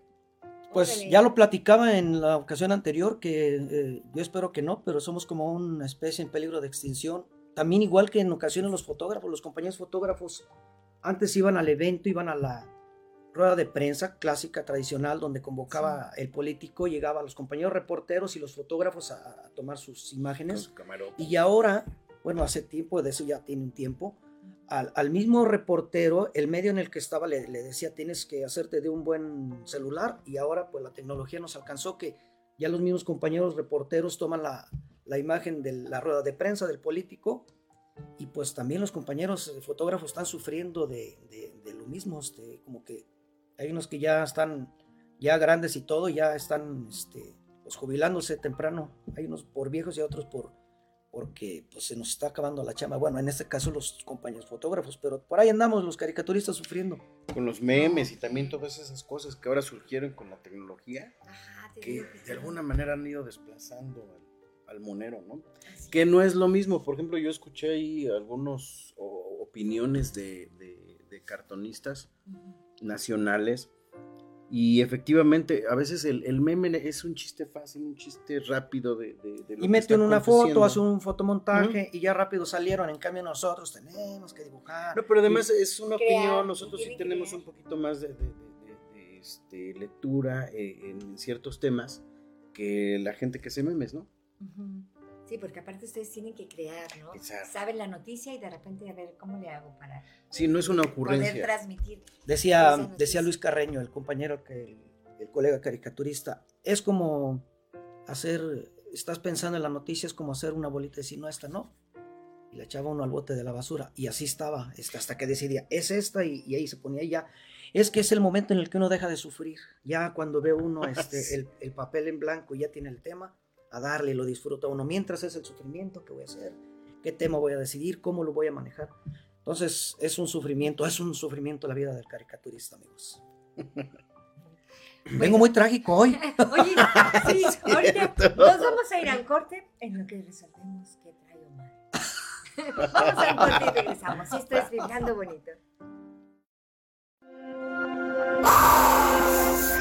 Pues ya lo platicaba en la ocasión anterior, que eh, yo espero que no, pero somos como una especie en peligro de extinción. También igual que en ocasiones los fotógrafos, los compañeros fotógrafos antes iban al evento, iban a la rueda de prensa clásica, tradicional, donde convocaba el político, llegaba los compañeros reporteros y los fotógrafos a, tomar sus imágenes. y ahora, bueno, hace tiempo, de eso ya tiene un tiempo, al, mismo reportero, el medio en el que estaba le, decía tienes que hacerte de un buen celular y ahora pues la tecnología nos alcanzó que ya los mismos compañeros reporteros toman la, imagen de la rueda de prensa del político y pues también los compañeros fotógrafos están sufriendo de, lo mismo, este, como que hay unos que ya están ya grandes y todo, ya están este, pues, jubilándose temprano, hay unos por viejos y otros por, porque pues, se nos está acabando la chama. Bueno, en este caso los compañeros fotógrafos, pero por ahí andamos los caricaturistas sufriendo. Con los memes y también todas esas cosas que ahora surgieron con la tecnología, que de alguna manera han ido desplazando al, monero, ¿no? Que no es lo mismo. Por ejemplo, yo escuché ahí algunas opiniones de, cartonistas nacionales y efectivamente, a veces el, el, meme es un chiste fácil, un chiste rápido de... de, y meten una foto, hace un fotomontaje y ya rápido salieron. En cambio nosotros tenemos que dibujar. No, pero además es una opinión, nosotros sí tenemos un poquito más de, este, lectura eh, en ciertos temas que la gente que hace memes, ¿no? Sí, porque aparte ustedes tienen que crear, ¿no? Saben la noticia y de repente a ver cómo le hago para sí, no es una ocurrencia. poder transmitir. Decía, decía Luis Carreño, el compañero que el, colega caricaturista, es como hacer, estás pensando en la noticia, es como hacer una bolita y decir, no, esta no. Y la echaba uno al bote de la basura. Y así estaba, hasta que decidía, es esta, y, ahí se ponía ya. Es que es el momento en el que uno deja de sufrir. Ya cuando ve uno este, el, el papel en blanco y ya tiene el tema, a darle, lo disfruta uno. Mientras es el sufrimiento, ¿qué voy a hacer? ¿Qué tema voy a decidir? ¿Cómo lo voy a manejar? Entonces es un sufrimiento, es un sufrimiento la vida del caricaturista, amigos. Vengo muy trágico hoy. Oye, sí, ahorita nos vamos a ir al corte en lo que resolvemos qué trae Omar. vamos al corte y regresamos. Esto es Vibrando Bonito.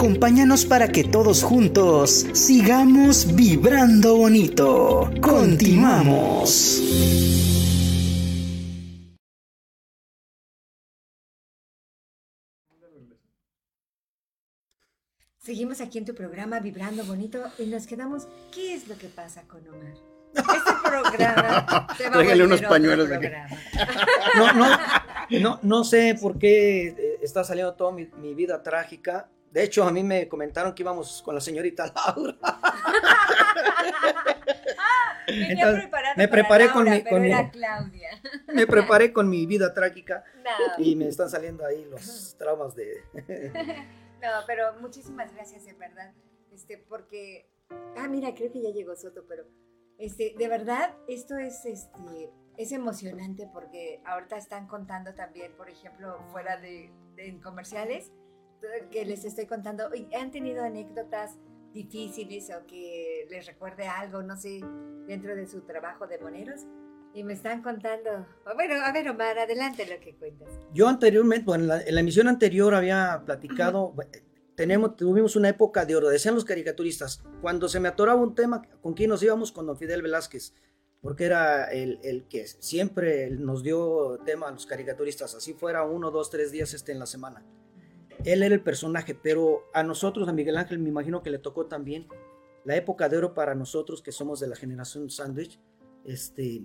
Acompáñanos para que todos juntos sigamos vibrando bonito. Continuamos. Seguimos aquí en tu programa Vibrando Bonito y nos quedamos. ¿Qué es lo que pasa con Omar? Este programa va Tráigale volver unos pañuelos de aquí. programa. No, no, no, no sé por qué eh, está saliendo toda mi, mi vida trágica. De hecho, a mí me comentaron que íbamos con la señorita Laura. Entonces, preparado me preparé con mi- con Claudia. Me preparé con mi vida trágica No. y me están saliendo ahí los traumas de... No, pero muchísimas gracias, de verdad. Este, porque. Ah, mira, creo que ya llegó Soto, pero. Este, de verdad, esto es este. Es emocionante porque ahorita están contando también, por ejemplo, fuera de, de en comerciales, que les estoy contando, "Oye, han tenido anécdotas difíciles o que les recuerde algo, no sé, dentro de su trabajo de moneros. Y me están contando. Bueno, a ver, Omar, adelante lo que cuentas. Yo anteriormente, bueno, en la, en la emisión anterior había platicado, tenemos, tuvimos una época de oro, decían los caricaturistas, cuando se me atoraba un tema, ¿con quién nos íbamos? Con don Fidel Velázquez, porque era el, el que siempre nos dio tema a los caricaturistas, así fuera uno, dos, tres días este, en la semana. Él era el personaje, pero a nosotros, a Miguel Ángel, me imagino que le tocó también la época de oro para nosotros que somos de la generación sándwich, este,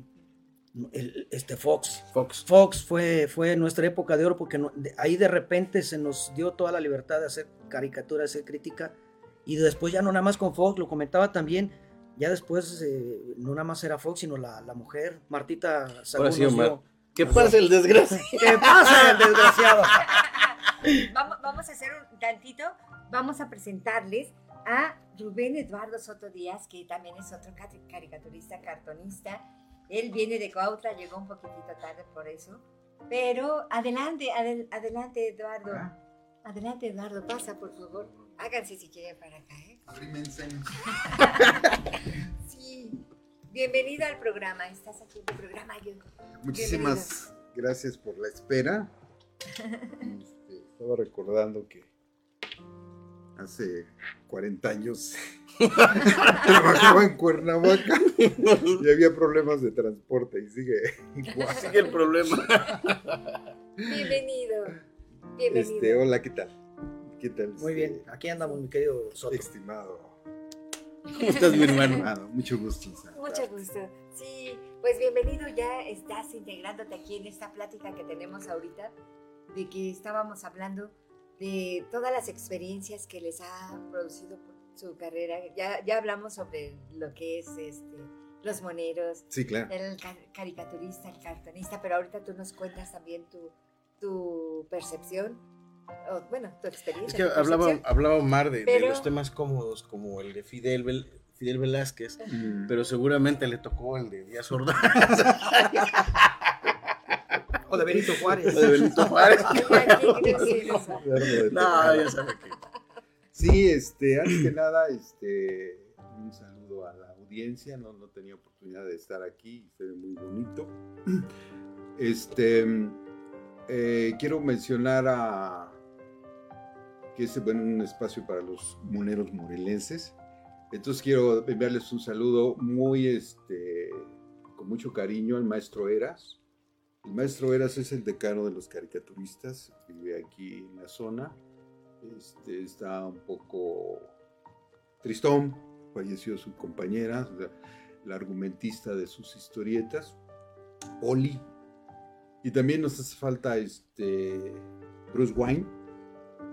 el- este Fox. Fox. Fox fue, fue nuestra época de oro porque no- de- ahí de repente se nos dio toda la libertad de hacer caricatura, hacer crítica y después ya no nada más con Fox, lo comentaba también, ya después eh, no nada más era Fox, sino la, la mujer, Martita Sagún sí, ¿Qué pasa el desgracia? ¿Qué pasa, el desgraciado? Vamos, vamos a hacer un tantito, vamos a presentarles a Rubén Eduardo Soto Díaz, que también es otro cari- caricaturista, cartonista. Él viene de Cuautla, llegó un poquitito tarde por eso. Pero adelante, adel- adelante Eduardo. Adelante Eduardo, pasa por favor. Háganse si quieren para acá, ¿eh? Arrímense. Sí. Bienvenido al programa. Estás aquí en el programa. Yo. Muchísimas gracias por la espera. Estaba recordando que hace 40 años trabajaba en Cuernavaca y había problemas de transporte y sigue igual. Sigue el problema. Bienvenido. Bienvenido. Este, hola, ¿qué tal? ¿Qué tal? Muy bien, aquí andamos, mi querido Soto. Estimado. ¿Cómo estás, mi hermano? mucho gusto. Mucho gusto. Sí, pues bienvenido, ya estás integrándote aquí en esta plática que tenemos ahorita, de que estábamos hablando de todas las experiencias que les ha producido su carrera. Ya, ya hablamos sobre lo que es este, los moneros, sí, claro. el caricaturista, el cartonista, pero ahorita tú nos cuentas también tu, tu percepción, bueno, tu experiencia. Es que hablaba, hablaba Omar de, de, los temas cómodos como el de Fidel, Fidel Velázquez, pero seguramente le tocó el de Díaz Ordaz. o de Benito Juárez. O de Benito Juárez. no, ya sabe que. Sí, este, antes que nada, este, un saludo a la audiencia, no, no tenía oportunidad de estar aquí, se ve muy bonito. Este, eh, quiero mencionar a que es bueno, un espacio para los moneros morelenses. Entonces quiero enviarles un saludo muy, este, con mucho cariño al maestro Eras. El maestro Eras es el decano de los caricaturistas, vive aquí en la zona. Este, está un poco tristón, falleció su compañera, la argumentista de sus historietas, Oli. Y también nos hace falta este, Bruce Wayne,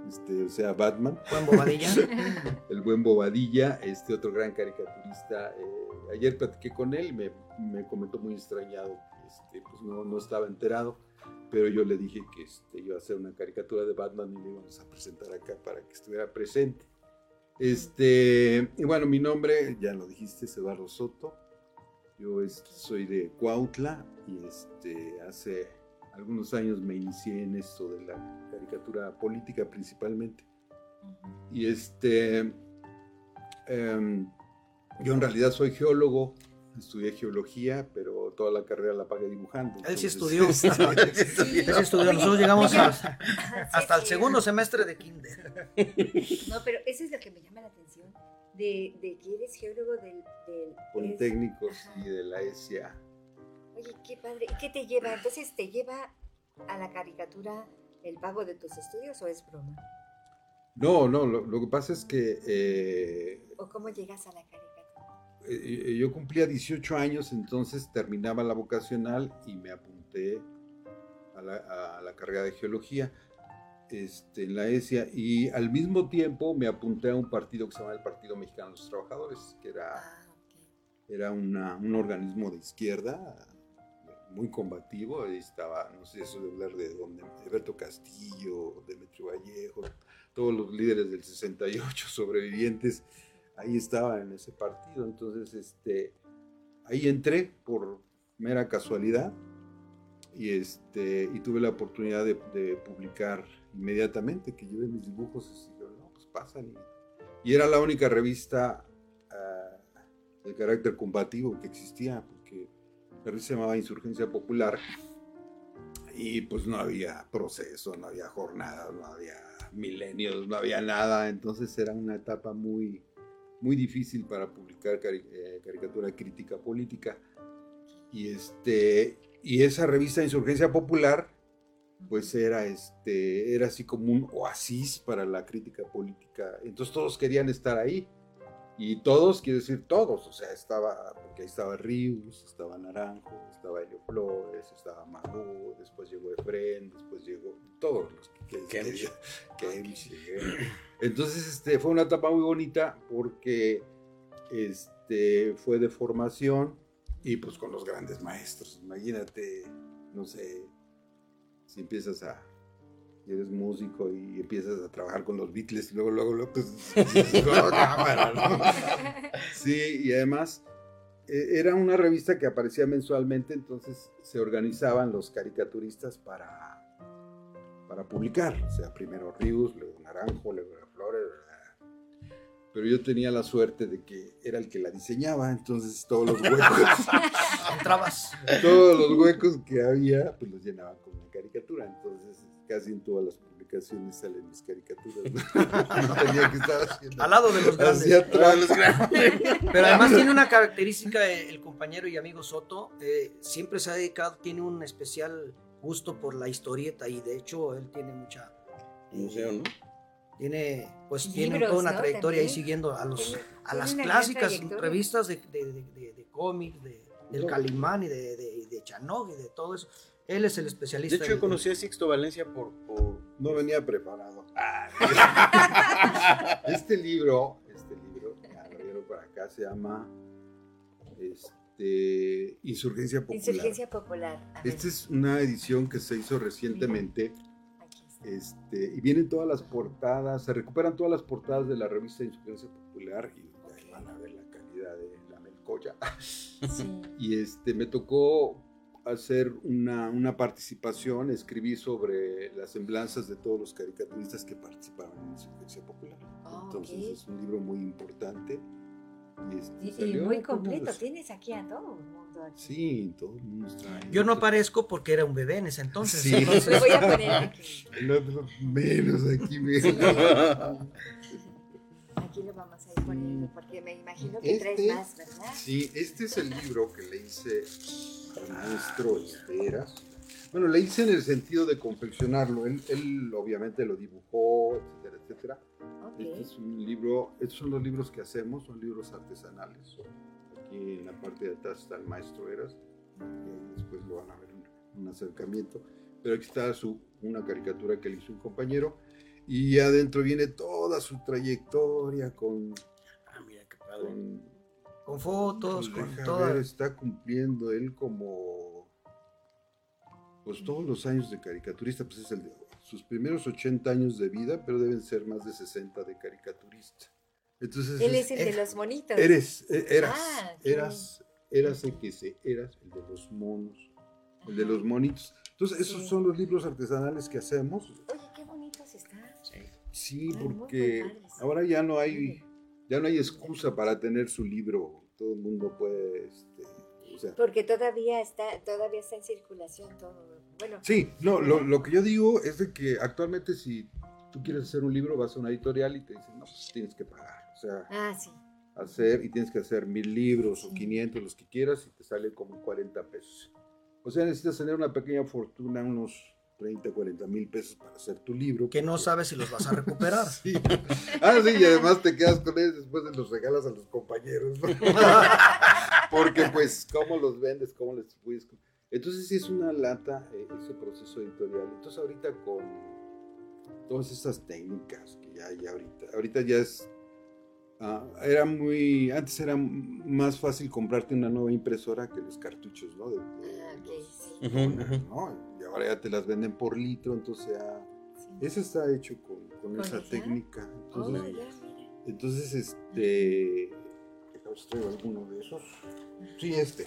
este, o sea, Batman. Buen Bobadilla. el buen Bobadilla, este otro gran caricaturista. Eh, ayer platiqué con él y me, me comentó muy extrañado este, pues no, no, estaba enterado, pero yo le dije que este, iba a hacer una caricatura de Batman y le íbamos a presentar acá para que estuviera presente. Este, y bueno, mi nombre, ya lo dijiste, es Eduardo Soto. Yo este, soy de Cuautla y este, hace algunos años me inicié en esto de la caricatura política principalmente. Y este, em, yo en realidad soy geólogo, estudié geología, pero toda la carrera la pagué dibujando. Él sí estudió. Él sí estudió. Nosotros llegamos hasta el segundo semestre de kinder. No, pero eso es lo que me llama la atención, de, que eres geólogo del... del Politécnicos y de la ESIA. Oye, qué padre. ¿Y qué te lleva? Entonces, ¿te lleva a la caricatura el pago de tus estudios o es broma? No, no, lo, que pasa es que... Eh, ¿O cómo llegas a la caricatura? Eh, eh, yo cumplía 18 años, entonces terminaba la vocacional y me apunté a la, carrera de geología este, en la ESIA y al mismo tiempo me apunté a un partido que se llama el Partido Mexicano de los Trabajadores, que era, ah, era un organismo de izquierda muy combativo, ahí estaba, no sé, eso de hablar de donde, Alberto Castillo, Demetrio Vallejo, todos los líderes del 68 sobrevivientes, ahí estaba en ese partido, entonces este, ahí entré por mera casualidad y, este, y tuve la oportunidad de, publicar inmediatamente, que llevé mis dibujos y yo, no, pues pasan. Y, era la única revista uh, de carácter combativo que existía, la revista se llamaba Insurgencia Popular. Y pues no había proceso, no había jornadas, no había milenios, no había nada, entonces era una etapa muy, muy difícil para publicar eh, caricatura crítica política. Y, este, y esa revista Insurgencia Popular, pues era, este, era así como un oasis para la crítica política. Entonces todos querían estar ahí. Y todos, quiere decir todos, o sea, estaba porque ahí estaba Rius, estaba Naranjo, estaba Helio Flores, estaba Madú, después llegó Efren, después llegó todos los que, que, Entonces este, fue una etapa muy bonita porque este, fue de formación y pues con los grandes maestros. Imagínate, no sé, si empiezas a eres músico y empiezas a trabajar con los Beatles y luego, luego, luego, pues, cámara, ¿no? Sí, y además e, era una revista que aparecía mensualmente, entonces se organizaban los caricaturistas para, para publicar. O sea, primero Rius, luego Naranjo, luego Flores. pero yo tenía la suerte de que era el que la diseñaba, entonces todos los huecos, Entrabas. todos los huecos que había, pues los llenaba con una caricatura, entonces casi en todas las publicaciones salen mis caricaturas, ¿no? Tenía que estar haciendo... Al lado de los grandes. Pero además tiene una característica el compañero y amigo Soto, eh, siempre se ha dedicado, tiene un especial gusto por la historieta y de hecho él tiene mucha... eh, Museo, ¿no? Tiene, pues Libros, tiene toda una ¿no? trayectoria ahí siguiendo a los Tiene- a las clásicas revistas de, de, de, de- de cómics, de, del. Calimán y de, de, de Chanog y de todo eso. Él es el De especialista. hecho, yo conocí a Sixto Valencia por, por No venía preparado. Este libro, este libro, lo por acá, se llama este, Insurgencia Popular. Insurgencia popular. Esta es una edición que se hizo recientemente este, y vienen todas las portadas, se recuperan todas las portadas de la revista Insurgencia Popular y ahí van a ver la calidad de la melcoya. Sí. Y este, me tocó hacer una, una participación, escribí sobre las semblanzas de todos los caricaturistas que participaron en Insurgencia Popular. Oh, Entonces ok. es un libro muy importante. Y, este, Y, y salió muy apenas- completo. Tienes aquí a todo el mundo. aquí. Sí, todo el mundo está ahí. Yo no aparezco porque era un bebé en ese entonces. Sí. Lo entonces- voy a poner aquí. Menos aquí, mira. Aquí lo vamos a ir poniendo porque me imagino que Este- traes más, ¿verdad? Sí, este es el libro que le hice al maestro Esperas. Bueno, le hice en el sentido de confeccionarlo. Él, él obviamente lo dibujó, etcétera, etcétera. Ok. Este es un libro, estos son los libros que hacemos, son libros artesanales. Aquí en la parte de atrás está el maestro Eras, y después lo van a ver un, un acercamiento. Pero aquí está su, una caricatura que le hizo un compañero, y adentro viene toda su trayectoria con, Ah, mira qué padre. con con fotos, pues con ver, está cumpliendo él como pues todos los años de caricaturista, pues es el de sus primeros 80 años de vida, pero deben ser más de 60 de caricaturista. Entonces Él es- es el de los monitos. eres, e- eras, Ah, ok. eras, eras el que se, eras el de los monos, el de los monitos. Entonces esos Sí. son los libros artesanales que hacemos. Oye, qué bonitos están. Sí, Ay, muy, porque ahora ya no hay, ya no hay excusa para tener su libro. Todo el mundo puede, este, o sea, Porque todavía está, todavía está en circulación todo. Bueno, Sí, no, lo, lo que yo digo es de que actualmente si tú quieres hacer un libro, vas a una editorial y te dicen, no, pues tienes que pagar. O sea, ah, sí. hacer y tienes que hacer mil libros o Sí. 500, los que quieras, y te sale como 40 pesos. O sea, necesitas tener una pequeña fortuna, unos 30, 40 mil pesos para hacer tu libro. Que no sabes si los vas a recuperar. Sí. Ah, sí, y además te quedas con ellos, después se los regalas a los compañeros. ¿no? Porque pues, ¿cómo los vendes? ¿Cómo les distribuyes? Entonces sí es una lata eh, ese proceso editorial. Entonces ahorita con todas esas técnicas que ya hay ahorita, ahorita ya es, ah, era muy, antes era más fácil comprarte una nueva impresora que los cartuchos, ¿no? De, de Ah, los sí. ¿no? Ahora ya te las venden por litro, entonces ya... sí. Ese está hecho con, con ¿Con esa esa? técnica. Oh, Entonces, ya, mira. entonces este. Os traigo alguno de esos. Sí, este.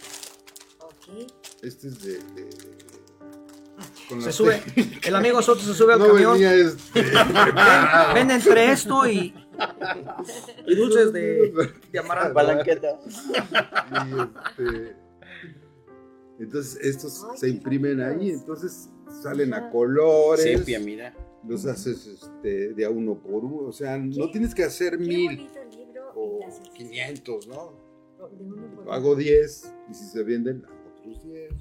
Ok. Este es de. de- Se sube, técnica. el amigo Soto se sube al No camión, este. vende entre esto y, y dulces de, de amaranto. Palanqueta. Y, este, entonces estos Ay, se imprimen ahí, entonces salen a colores. Sepia, mira. Los haces este, de a uno por uno. O sea, no tienes que hacer Qué mil libro. o y las- 500, ¿no? De uno por uno. hago 10 y si se venden hago otros 10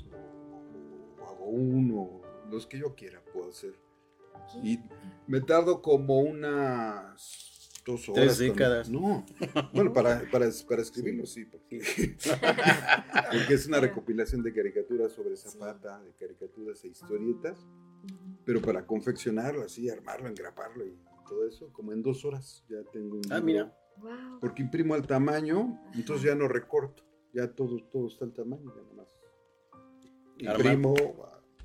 o, o hago uno, los que yo quiera puedo hacer. ¿Qué? Y me tardo como unas dos horas. Tres décadas. No, bueno, para, para, para escribirlo sí, porque, porque es una recopilación de caricaturas sobre Zapata, de caricaturas e historietas, pero para confeccionarlo así, armarlo, engraparlo y todo eso, como en dos horas ya tengo un Ah, mira. Wow. Porque imprimo al tamaño, entonces ya no recorto. Ya todo, todo está al tamaño, ya nomás. Armar. Imprimo,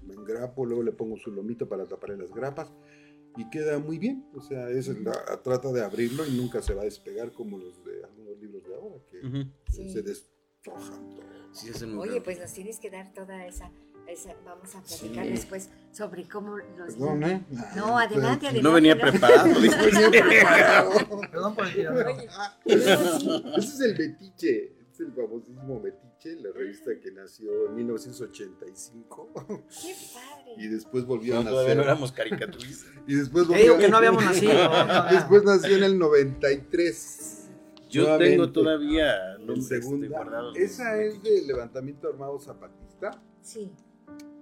me engrapo, luego le pongo su lomito para taparle las grapas y queda muy bien. O sea, es la, trata de abrirlo y nunca se va a despegar como los de algunos libros de ahora, que. Sí. se destrojan todo. Sí, muy Oye, pues nos tienes que dar toda esa. vamos a platicar después sobre cómo los... Perdón, ¿eh? No, adelante, adelante. No venía preparado. Perdón por el tirano. Ese es el metiche. El famosísimo Metiche, la revista que nació en 1985. ¡Qué padre! Y después volvió a No, todavía no nacer. éramos caricaturistas. Y después Te digo volvió que no habíamos nacido. Después nació en el 93. Yo Nuevamente. tengo todavía En nombres, este, guardados. Esa es del levantamiento armado zapatista. Sí.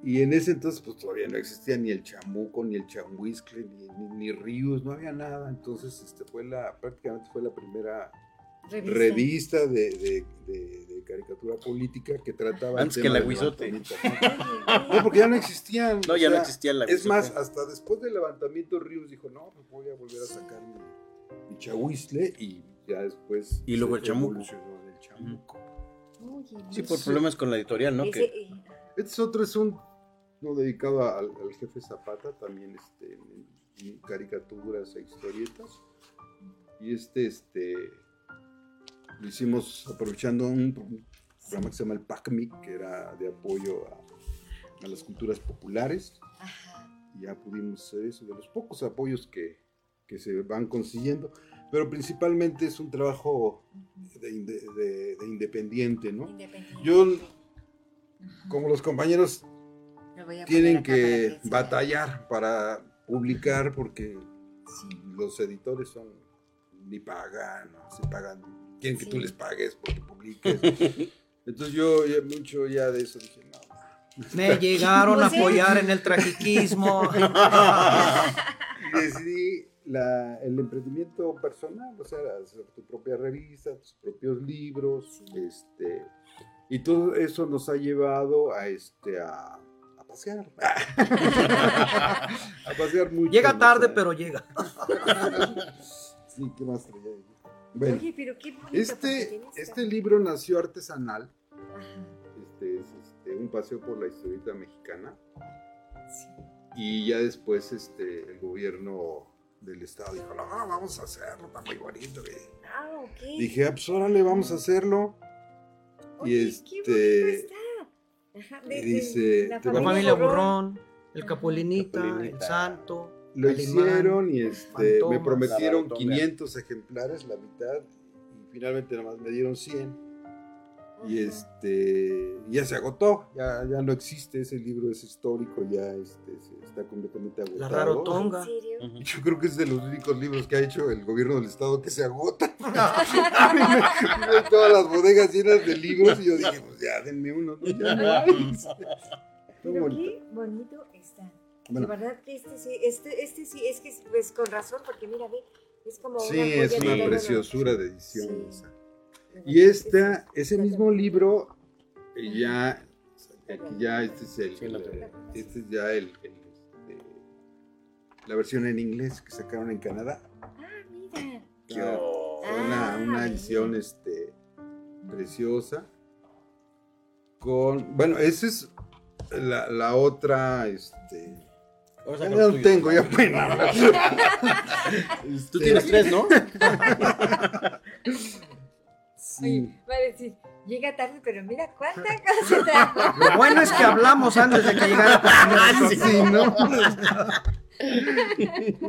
Y en ese entonces, pues todavía no existía ni el chamuco, ni el chamuiscle, ni, ni, ni ríos, no había nada. Entonces, este fue la, prácticamente fue la primera Revista. revista de, de- de- de caricatura política que trataba Antes el que la Huizote. No, porque ya no existían. No, o ya no existía la Es más, hasta después del levantamiento Ríos dijo, no, pues voy a volver a sacar mi, mi chahuizle y ya después... Y luego el chamuco. oye, Sí, por problemas con la editorial, ¿no? Ese, Que eh, Este es otro, es un no dedicado al, al jefe Zapata, también este, en, en caricaturas e historietas. Y este, este, lo hicimos aprovechando un programa que se llama el PACMIC, que era de apoyo a, a las culturas populares. ajá. Y ya pudimos hacer eso, de los pocos apoyos que, que se van consiguiendo. Pero principalmente es un trabajo de, inde- de- de independiente, ¿no? Independiente. Yo, como los compañeros Lo tienen que para batallar para publicar porque. Sí. los editores son ni pagan, no se pagan, quieren que tú Sí. les pagues porque publiques. Entonces yo ya mucho ya de eso dije, no. Me llegaron a Pues apoyar en el tragiquismo. Y decidí la- el emprendimiento personal, o sea, hacer tu propia revista, tus propios libros, este, y todo eso nos ha llevado a este a, a pasear. a pasear mucho. Llega o tarde, sea, pero llega. Sí, ¿qué más traía? Bueno, Oye, pero qué bonito. este, este libro nació artesanal. Ajá. Este es este, un paseo por la historieta mexicana. Sí. Y ya después este, el gobierno del estado dijo, no, vamos a hacerlo, está muy bonito. güey". Ah, ok. Dije, ah, pues órale, vamos a hacerlo. Oye, y qué este, bonito está. Ajá, de- dice, la familia Burrón, el Ajá. Capolinita, el. Santo. Lo Alemán, hicieron y este, Fantomas, me prometieron la Rarotonga. 500 ejemplares, la mitad, y finalmente nada más me dieron 100. Y este ya se agotó, ya, ya no existe, ese libro es histórico, ya este, está completamente agotado. La Rarotonga. ¿En serio? Ujú. Yo creo que es de los únicos libros que ha hecho el gobierno del estado que se agota. Todas las bodegas llenas de libros y yo dije, pues ya, denme uno, ¿no? Ya no hay. Pero qué bonito. Bueno. De verdad que este sí, este, este sí, es que pues con razón, porque mira, ve, es como Sí, una es una preciosura de edición. Sí. esa. ¿no? Y esta, ese mismo libro, eh, ya, aquí ya, este es el, este es ya el, el, este, la versión en inglés que sacaron en Canadá. Ah, mira. Una, Ah, una edición este, preciosa. Con, bueno, esa es la, la otra, este, No tengo, ya bueno. Tú tienes tres, ¿no? Sí. Oye, va a decir, llega tarde, pero mira cuánta cosa trajo. Lo bueno es que hablamos antes de que llegara tu sí, ¿no?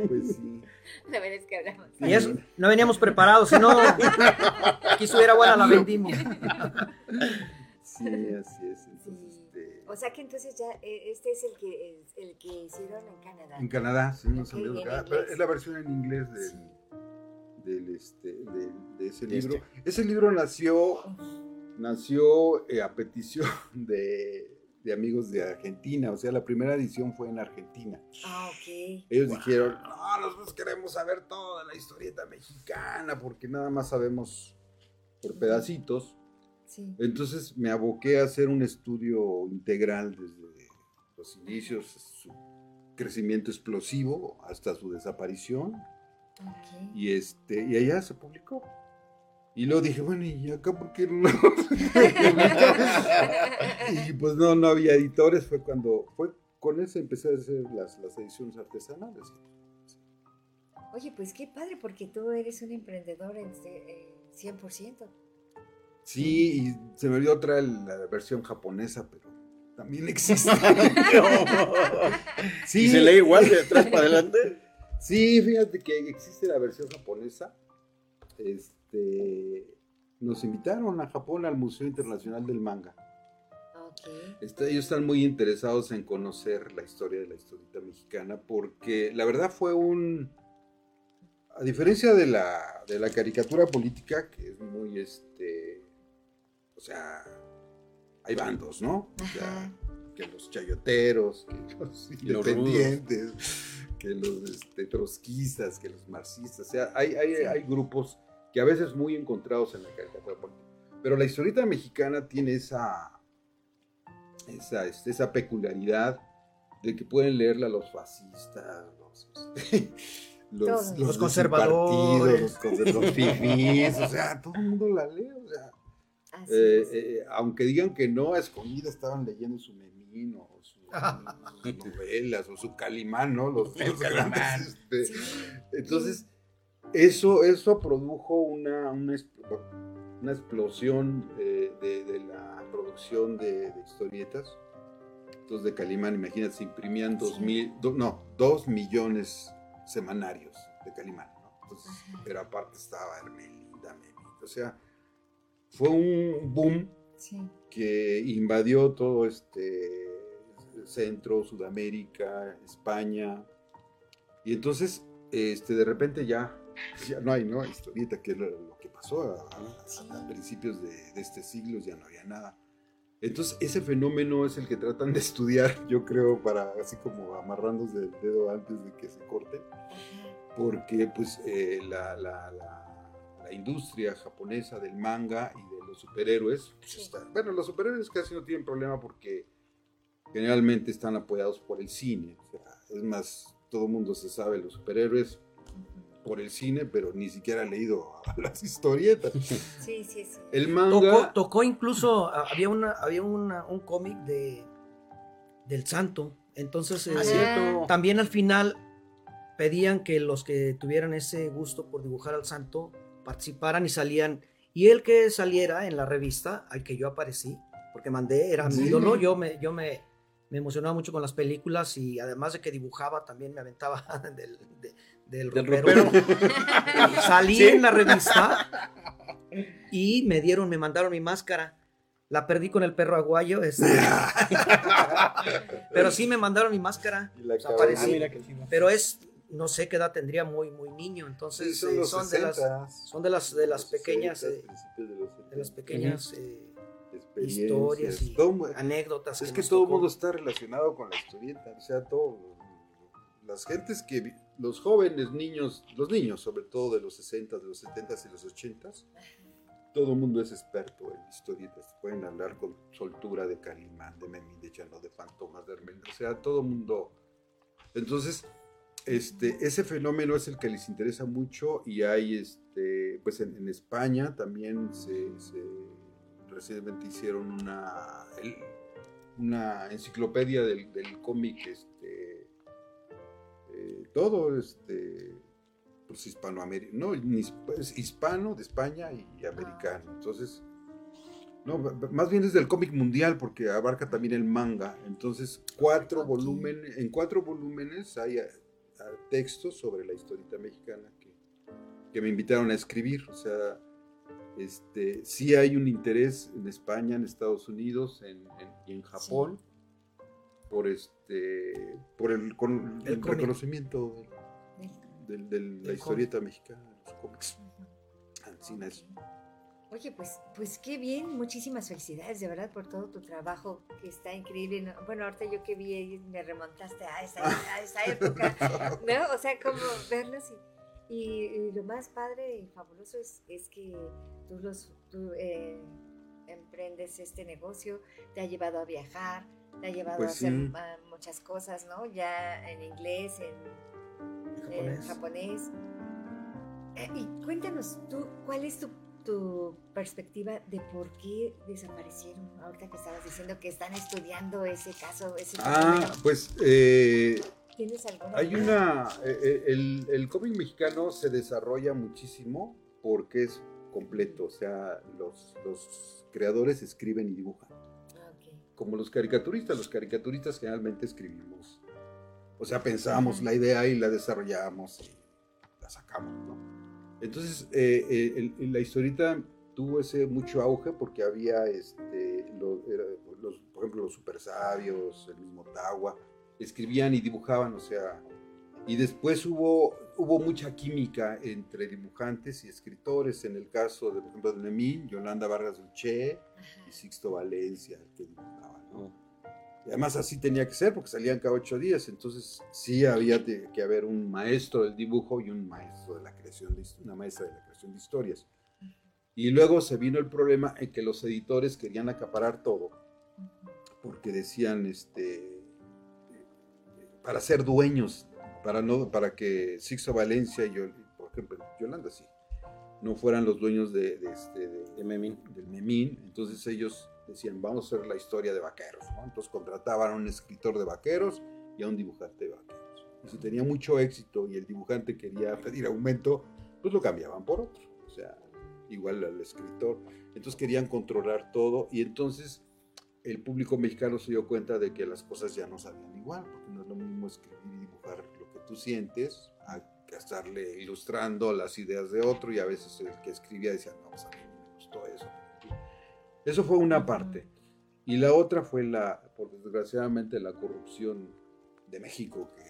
pues sí. La verdad es que hablamos. Y eso, no veníamos preparados, si no, aquí estuviera buena la vendimia. Sí, así es. O sea que entonces ya eh, este es el que el, que hicieron en Canadá. en Canadá, sí, no Ok, salió de en Canadá, inglés. pero es la versión en inglés del, Sí. del, este, del- de ese De libro. este. Ese libro nació, nació eh, a petición de, de amigos de Argentina, o sea, la primera edición fue en Argentina. Ah, ok. Ellos dijeron, no, nosotros queremos saber toda la historieta mexicana, porque nada más sabemos por pedacitos. Sí. Entonces me aboqué a hacer un estudio integral desde los inicios, su crecimiento explosivo hasta su desaparición y este y allá se publicó. Y luego dije, bueno, ¿y acá por qué no? y pues no, no había editores, fue cuando, fue con eso empecé a hacer las, las ediciones artesanales. Oye, pues qué padre, porque tú eres un emprendedor en este, eh, 100%. Sí, y se me dio otra la versión japonesa, pero, también existe. sí. ¿Y se lee igual de atrás para adelante? Sí, fíjate que existe la versión japonesa. Este, nos invitaron a Japón al Museo Internacional del Manga. ellos están muy interesados en conocer la historia de la historieta mexicana porque la verdad fue un... A diferencia de la, de la caricatura política, que es muy, este, o sea, hay bandos, ¿no? O sea, que los chayoteros, que los independientes, que los este, trotskistas, que los marxistas, o sea, hay, hay, hay grupos que a veces muy encontrados en la caricatura política. Pero la historieta mexicana tiene esa, esa, este, esa peculiaridad de que pueden leerla los fascistas, los, este, los, conservadores, los, fifís, o sea, todo el mundo la lee, o sea, eh, eh, aunque digan que no, a escondida estaban leyendo su Memín o sus novelas o su Calimán, ¿no? Los, Calimán. Este, entonces, eso, eso produjo una, una, explosión de, la producción de, historietas. Entonces, de Calimán, imagínate, se imprimían dos mil, no, dos millones semanarios de Calimán, Entonces, pero aparte estaba Hermelinda, o sea, fue un boom que invadió todo este centro, Sudamérica, España, y entonces, este, de repente ya ya no hay, ¿no? Historieta, que es lo, que pasó a, principios de, este siglo, ya no había nada. Entonces, ese fenómeno es el que tratan de estudiar, yo creo, para así como amarrándose el dedo antes de que se corte, porque pues eh, la, la, la, industria japonesa del manga y de los superhéroes, pues, bueno, los superhéroes casi no tienen problema porque generalmente están apoyados por el cine, es más, todo el mundo se sabe, los superhéroes por el cine, pero ni siquiera ha leído las historietas. Sí, sí, sí. El manga. Tocó, incluso, había, una, había una, un cómic de del santo. Entonces, ah, también al final pedían que los que tuvieran ese gusto por dibujar al santo participaran y salían. Y el que saliera en la revista al que yo aparecí, porque mandé, era mi ídolo, yo me, yo me, me emocionaba mucho con las películas y además de que dibujaba, también me aventaba del, del, ropero. Salí en la revista y me dieron, me mandaron mi máscara. La perdí con el perro aguayo. Este. Pero sí me mandaron mi máscara. Ah, Pero es, no sé qué edad tendría, muy, muy niño. Entonces son, eh, de las, son de las, de las pequeñas, eh, de, las pequeñas eh, historias y anécdotas. Es que, todo el mundo está relacionado con la historieta. O sea, todo, las gentes que los jóvenes niños, los niños sobre todo de los 60, de los 70 y los 80, todo el mundo es experto en historietas. Pueden hablar con soltura de Calimán, de Memín, de Chano, de Fantomas, de Hermel, o sea, todo el mundo. Entonces, este, ese fenómeno es el que les interesa mucho y hay, este, pues en, España también se, recientemente hicieron una, una enciclopedia del, del cómic este, todo este pues hispanoamericano, no, es hispano de España y americano. Entonces, no, más bien es del cómic mundial porque abarca también el manga. Entonces, cuatro volúmenes, en cuatro volúmenes hay textos sobre la historieta mexicana que, que, me invitaron a escribir. O sea, este, sí hay un interés en España, en Estados Unidos y en Japón por este por el, con, el, reconocimiento de, la historieta mexicana, de los cómics. Oye, pues, pues qué bien, muchísimas felicidades de verdad por todo tu trabajo que está increíble. Bueno, ahorita yo que vi me remontaste a esa, a esa época, ¿no? O sea, como verlos y, lo más padre y fabuloso es, es que tú, los, tú eh, emprendes este negocio, te ha llevado a viajar, te ha llevado a pues hacer muchas cosas, ¿no? Ya en inglés, en japonés. Eh, y cuéntanos tú, ¿cuál es tu, perspectiva de por qué desaparecieron? Ahorita que estabas diciendo que están estudiando ese caso. Ese ah, pues... Eh, ¿Tienes alguna? Hay una... Eh, el, el cómic mexicano se desarrolla muchísimo porque es completo, o sea, los, los creadores escriben y dibujan como los caricaturistas. Los caricaturistas generalmente escribimos, o sea, pensamos la idea y la desarrollamos y la sacamos, ¿no? Entonces, eh, eh, la historieta tuvo ese mucho auge porque había, este, los, por ejemplo, los super sabios, el mismo Tawa, escribían y dibujaban, o sea, y después hubo, hubo mucha química entre dibujantes y escritores, en el caso, de, por ejemplo, de Nemín, Yolanda Vargas Duché y Sixto Valencia, que dibujaban, ¿no? Y además así tenía que ser, porque salían cada ocho días, entonces sí había que haber un maestro del dibujo y un maestro de la creación, de, una maestra de la creación de historias. Y luego se vino el problema en que los editores querían acaparar todo, porque decían, este, para ser dueños para, no, para que Sixto Valencia y, por ejemplo, Yolanda sí, no fueran los dueños de, este, de, Memín. del Memín. Entonces ellos decían, vamos a hacer la historia de vaqueros. Entonces contrataban a un escritor de vaqueros y a un dibujante de vaqueros. Y si tenía mucho éxito y el dibujante quería pedir aumento, pues lo cambiaban por otro. O sea, igual al escritor. Entonces querían controlar todo y entonces el público mexicano se dio cuenta de que las cosas ya no salían igual, porque no es lo mismo escribir y dibujar tú sientes, a estarle ilustrando las ideas de otro y a veces el que escribía decía, no, pues a mí me gustó eso. Eso fue una parte. Y la otra fue la, por desgraciadamente, la corrupción de México, que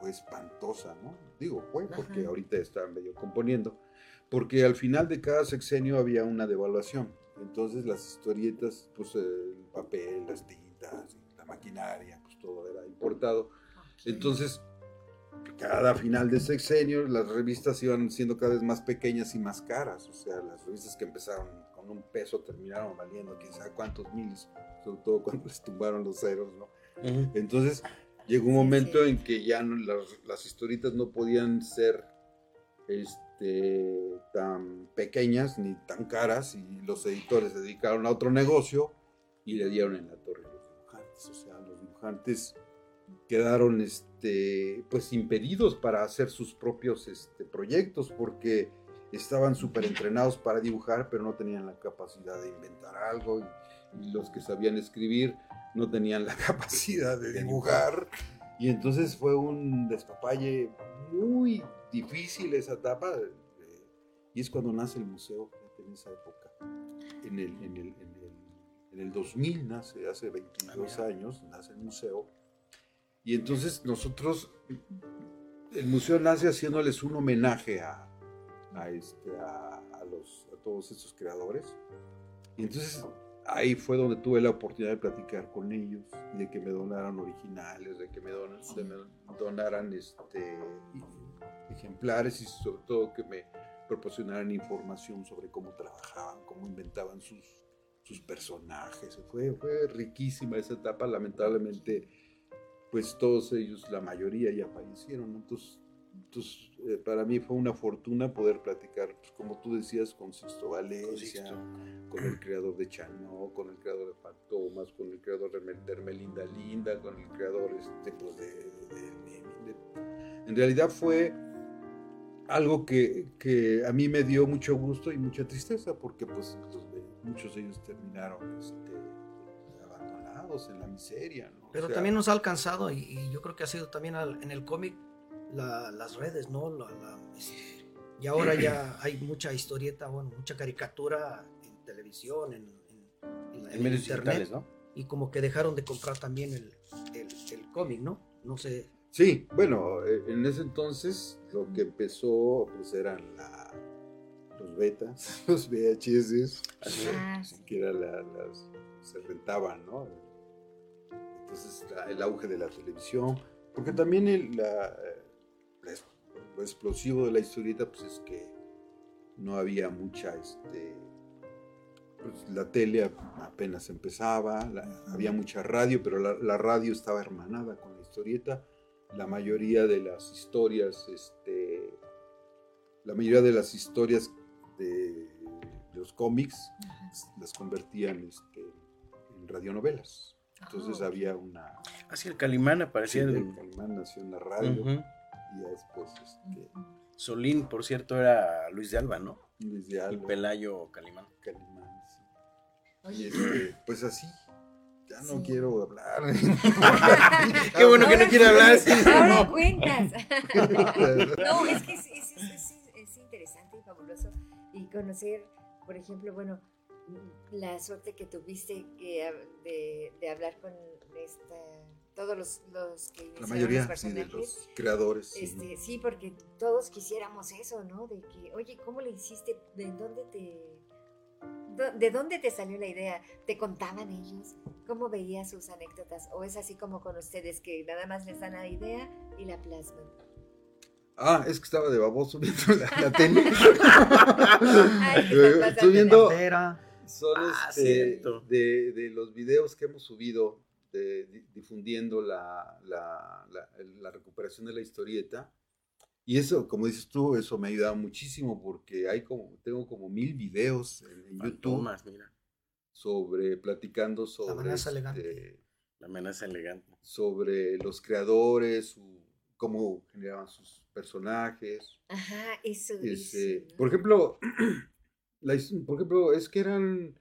fue espantosa, ¿no? Digo, fue porque ahorita está medio componiendo, porque al final de cada sexenio había una devaluación. Entonces las historietas, pues el papel, las tintas, la maquinaria, pues todo era importado. Entonces cada final de sexenio las revistas iban siendo cada vez más pequeñas y más caras. O sea, las revistas que empezaron con un peso terminaron valiendo quién sabe cuántos miles, sobre todo cuando les tumbaron los ceros, ¿no? Entonces llegó un momento en que ya las, historitas no podían ser este, tan pequeñas ni tan caras y los editores se dedicaron a otro negocio y le dieron en la torre a los dibujantes. O sea, los dibujantes quedaron este, pues impedidos para hacer sus propios este, proyectos porque estaban súper entrenados para dibujar, pero no tenían la capacidad de inventar algo y, los que sabían escribir no tenían la capacidad de dibujar. Y entonces fue un despapalle muy difícil esa etapa. y es cuando nace el museo, en esa época. En el, en el, en el, en el 2000 nace, hace 22 ah, años, nace el museo y entonces nosotros, el museo nace haciéndoles un homenaje a, a, este, a, los, a todos estos creadores. Y entonces ahí fue donde tuve la oportunidad de platicar con ellos, de que me donaran originales, de que me, donaran este, ejemplares y sobre todo que me proporcionaran información sobre cómo trabajaban, cómo inventaban sus, sus personajes. Fue, fue riquísima esa etapa, lamentablemente pues todos ellos, la mayoría ya fallecieron. Entonces, entonces eh, para mí fue una fortuna poder platicar, pues, como tú decías, con Sixto Valencia, con, el creador de Chano, con el creador de Fantomas, con el creador de Hermelinda Linda, con el creador este, pues, de, En realidad fue algo que, que, a mí me dio mucho gusto y mucha tristeza, porque pues, muchos de ellos terminaron este, en la miseria. Pero también nos ha alcanzado y, yo creo que ha sido también en el cómic las redes, ¿no? Este, y ahora ya hay mucha historieta, bueno, mucha caricatura en televisión, en, en, medios internet, ¿no? Y como que dejaron de comprar también el, el, cómic, ¿no? No sé. Sí, bueno, eh, en ese entonces lo que empezó pues eran los betas, los VHS, así, ah, que era las, se rentaban, ¿no? entonces el auge de la televisión, porque también el, lo explosivo de la historieta pues es que no había mucha, este, pues, la tele apenas empezaba, había mucha radio, pero la, radio estaba hermanada con la historieta, la mayoría de las historias, este, la mayoría de las historias de, los cómics las convertían este, en radionovelas. Entonces ah, había una... Así el Calimán aparecía. el Calimán nació en la radio y ya después... Este, Solín, por cierto, era Luis de Alba, ¿no? Luis de Alba. Y Pelayo Calimán. Calimán, sí. Y este, pues así, ya no quiero hablar. Qué bueno que no quiere hablar. Ahora cuentas. no, es que es, es, interesante y fabuloso y conocer, por ejemplo, bueno, la suerte que tuviste que, de, de hablar con esta todos los, los que la mayoría los sí, de los creadores este, sí. porque todos quisiéramos eso no de que oye cómo le hiciste de dónde te de dónde te salió la idea te contaban ellos cómo veías sus anécdotas o es así como con ustedes que nada más les dan la idea y la plasman. Ah, es que estaba de baboso viendo la, tele. Estoy viendo. Son ah, este, de, de, los videos que hemos subido difundiendo la, la, recuperación de la historieta. Y eso, como dices tú, eso me ha ayudado muchísimo porque hay como, tengo como mil videos en, YouTube sobre, platicando sobre... La amenaza elegante. Este, la amenaza elegante. Sobre los creadores, cómo generaban sus personajes. Ajá, eso. Este, por ejemplo, por ejemplo, es que eran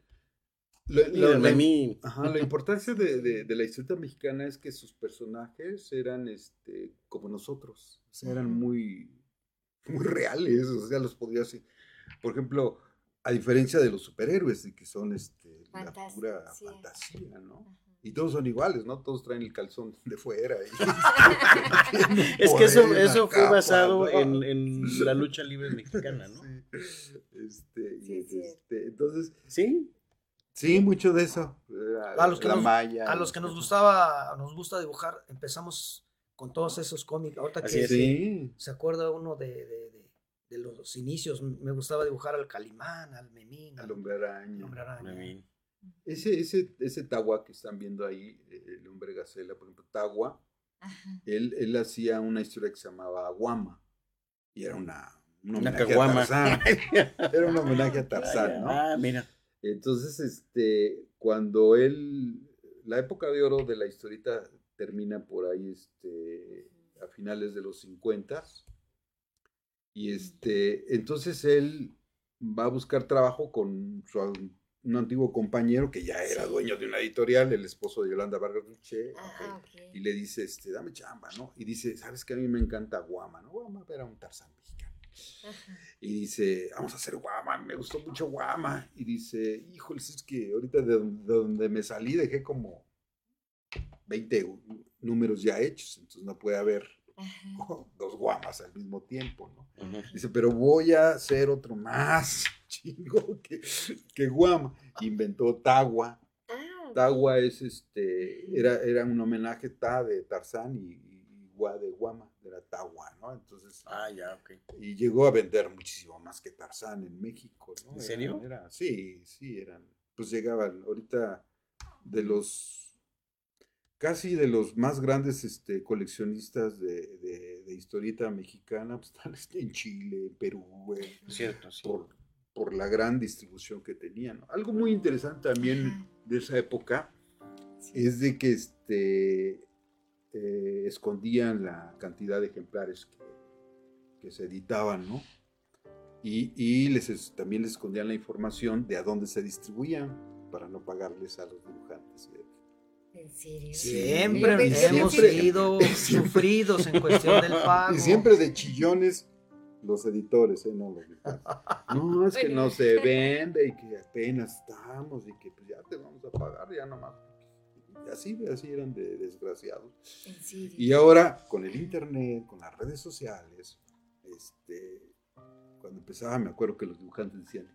la, importancia de, la historia mexicana es que sus personajes eran este, como nosotros, o sea, eran muy, muy reales, o sea, los podías... Por ejemplo, a diferencia de los superhéroes, de que son este, la pura fantasía, ¿no? Y todos son iguales, ¿no? Todos traen el calzón de fuera. es que eso, eso fue basado en, en, la lucha libre mexicana, ¿no? Este, este, entonces, sí, Sí, mucho de eso. A los, que nos, a los que nos gustaba, nos gusta dibujar, empezamos con todos esos cómics. Ahorita que sí. se, acuerda uno de, de, los inicios, me gustaba dibujar al Calimán, al Memín, al Hombre Araña. Ese, ese, ese Tagua que están viendo ahí, el hombre gacela, por ejemplo, Tagua, él, él hacía una historia que se llamaba Guama y era una, un homenaje a Tarzán. era un homenaje a Tarzán, ¿no? Ah, mira. Entonces, este, cuando él, la época de oro de la historieta termina por ahí, este, a finales de los 50 y este, entonces él va a buscar trabajo con su, un antiguo compañero que ya era dueño de una editorial, el esposo de Yolanda Vargas Ruche, ah, y le dice, este, dame chamba, ¿no? Y dice, sabes que a mí me encanta Guama, ¿no? Guama era un Tarzán y dice, vamos a hacer guama, me gustó mucho guama. Y dice, híjole, es que ahorita de, donde me salí dejé como 20 números ya hechos, entonces no puede haber dos guamas al mismo tiempo, ¿no? Dice, pero voy a hacer otro más chingo que, que guama. Inventó Tagua. Ah, Tagua es este, era, era un homenaje ta de Tarzán y, y Gua de Guama de la Tagua, ¿no? Entonces. Ah, ya, ok. Y llegó a vender muchísimo más que Tarzán en México, ¿no? ¿En serio? sí, sí, eran. Pues llegaban, ahorita de los. Casi de los más grandes este, coleccionistas de, de, historieta mexicana, pues están en Chile, en Perú, Cierto, sí. por, por la gran distribución que tenían. Algo muy interesante también de esa época es de que este, eh, escondían la cantidad de ejemplares que, se editaban, ¿no? Y, les, también les escondían la información de a dónde se distribuían para no pagarles a los dibujantes. ¿En serio? Siempre hemos sido sufridos en cuestión del pago. Y siempre de chillones los editores, ¿eh? No los. No, es que no se vende y que apenas estamos y que pues ya te vamos a pagar ya nomás así, así eran de desgraciados. Y ahora con el internet, con las redes sociales, este, cuando empezaba me acuerdo que los dibujantes decían,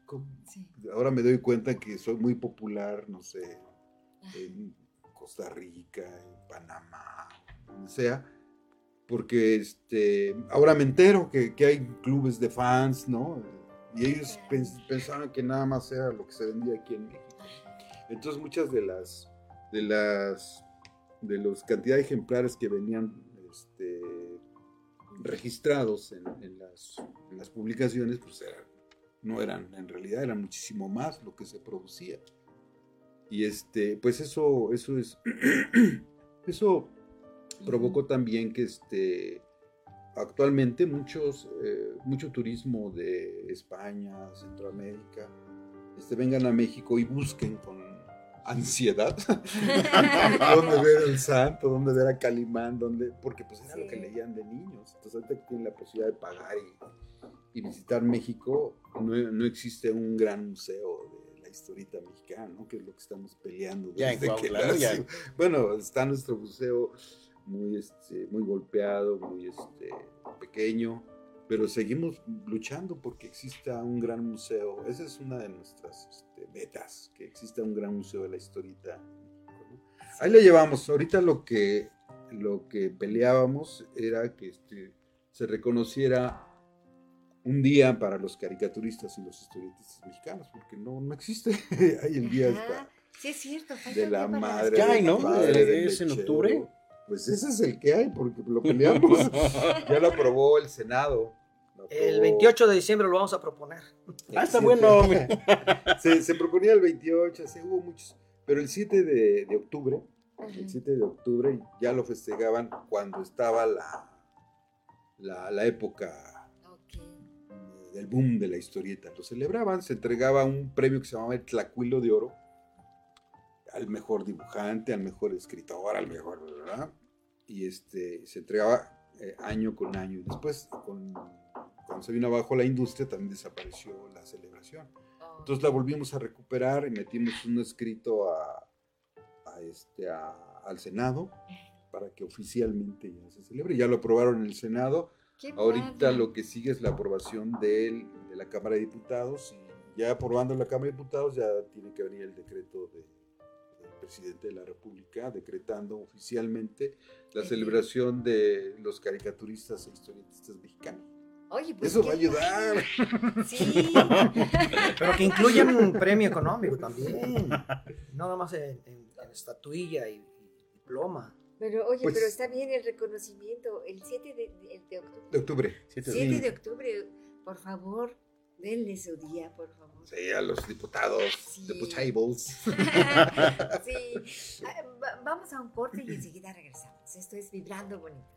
ahora me doy cuenta que soy muy popular, no sé, en Costa Rica, en Panamá, donde sea, porque este, ahora me entero que, que hay clubes de fans, ¿no? Y ellos pensaban que nada más era lo que se vendía aquí en México. Entonces muchas de las de las de los cantidad de ejemplares que venían este, registrados en, las, en, las, publicaciones, pues no eran, en realidad eran muchísimo más lo que se producía. Y este, pues eso, eso es, eso provocó también que este, actualmente muchos, eh, mucho turismo de España, Centroamérica, este, vengan a México y busquen con ansiedad. ¿Dónde ver el santo? ¿Dónde ver a Calimán? ¿Dónde? Porque pues era lo que leían de niños. Entonces ahorita que tienen la posibilidad de pagar y, visitar México, no, existe un gran museo de la historieta mexicana, ¿no? Que es lo que estamos peleando. Bueno, está nuestro museo muy, este, muy golpeado, muy este, pequeño pero seguimos luchando porque exista un gran museo. Esa es una de nuestras este, metas, que exista un gran museo de la historieta. Ahí le llevamos. Ahorita lo que, lo que peleábamos era que este, se reconociera un día para los caricaturistas y los historietistas mexicanos, porque no, no existe. Ahí el día está. Sí, es cierto. De la madre. hay, ¿no? ¿Es en octubre? Pues ese es el que hay, porque lo peleamos. ya lo aprobó el Senado. El 28 de diciembre lo vamos a proponer. Ah, está bueno. se, se, proponía el 28, se hubo muchos. Pero el 7 de, de octubre, el 7 de octubre ya lo festejaban cuando estaba la, la, la época del boom de la historieta. Lo celebraban, se entregaba un premio que se llamaba el Tlacuilo de Oro al mejor dibujante, al mejor escritor, al mejor, ¿verdad? Y este, se entregaba eh, año con año. Y después, con, cuando se vino abajo la industria, también desapareció la celebración. Oh. Entonces la volvimos a recuperar y metimos un escrito a, este, al Senado para que oficialmente ya se celebre. Ya lo aprobaron en el Senado. Ahorita lo que sigue es la aprobación de, de la Cámara de Diputados y ya aprobando la Cámara de Diputados ya tiene que venir el decreto de, presidente de la República decretando oficialmente la celebración de los caricaturistas e historietistas mexicanos. Oye, pues Eso va a ayudar. Sí. Pero que incluyan un premio económico también. No nada más en, estatuilla y, diploma. Pero oye, pues pero está bien el reconocimiento. El 7 de, de, octubre. De octubre. 7 de octubre, por favor, denle su día, por favor. Sí, a los diputados, sí. diputables. sí. Ah, vamos a un corte y enseguida regresamos. Esto es Vibrando Bonito.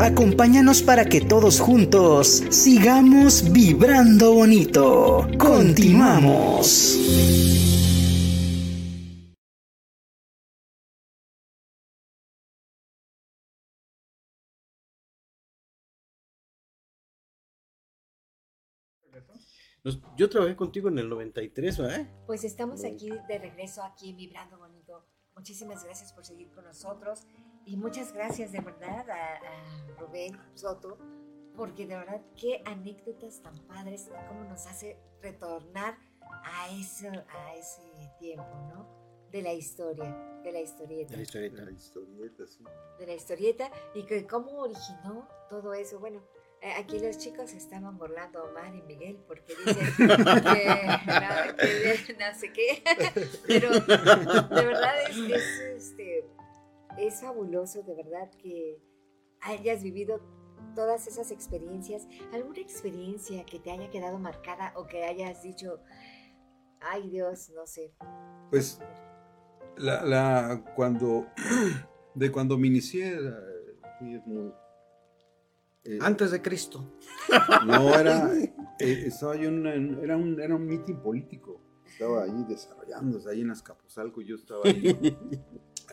Acompáñanos para que todos juntos sigamos vibrando bonito. Continuamos. Yo trabajé contigo en el 93, ¿verdad? Pues estamos aquí de regreso, aquí Vibrando Bonito. Muchísimas gracias por seguir con nosotros. Y muchas gracias de verdad a, Rubén Soto, porque de verdad qué anécdotas tan padres, cómo nos hace retornar a ese, a ese tiempo, ¿no? De la historia, de la historieta. De la historieta. De la historieta, sí. De la historieta y que cómo originó todo eso. Bueno, eh, aquí los chicos estaban burlando a Omar y Miguel porque dicen que, no, sé qué, pero de verdad es, es este, es fabuloso de verdad que hayas vivido todas esas experiencias. ¿Alguna experiencia que te haya quedado marcada o que hayas dicho, ay Dios, no sé? Pues la, la cuando de cuando me inicié eh, antes de Cristo. No era eh, estaba yo en, era un era un mitin político. Estaba ahí desarrollándose ahí en Azcapotzalco, yo estaba ahí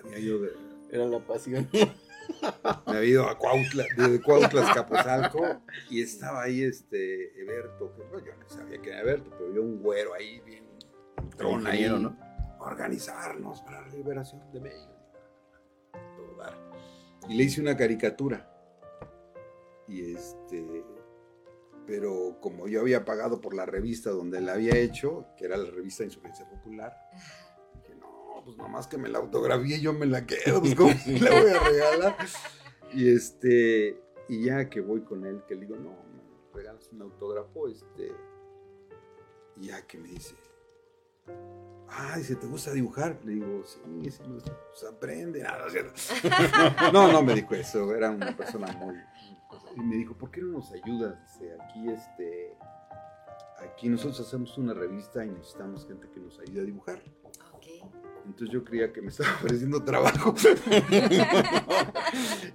había yo de era la pasión. me había ido a Cuautla, de Cuautla a Capozalco y estaba ahí este Eberto, que yo no sabía que era Eberto, pero yo un güero ahí bien trona ahí, ¿no? Organizarnos para la liberación de México. Y le hice una caricatura. Y este pero como yo había pagado por la revista donde la había hecho, que era la revista Insurgencia Popular, no, pues nomás que me la autografíe yo me la quedo, pues cómo la voy a regalar. Y este, y ya que voy con él, que le digo, no, me regalas un autógrafo, este, y ya que me dice, ah, dice, ¿te gusta dibujar? Le digo, sí, sí, pues aprende, nada, no, no, no me dijo eso, era una persona muy y me dijo, ¿por qué no nos ayudas? Dice, aquí este, aquí nosotros hacemos una revista y necesitamos gente que nos ayude a dibujar. Entonces yo creía que me estaba ofreciendo trabajo.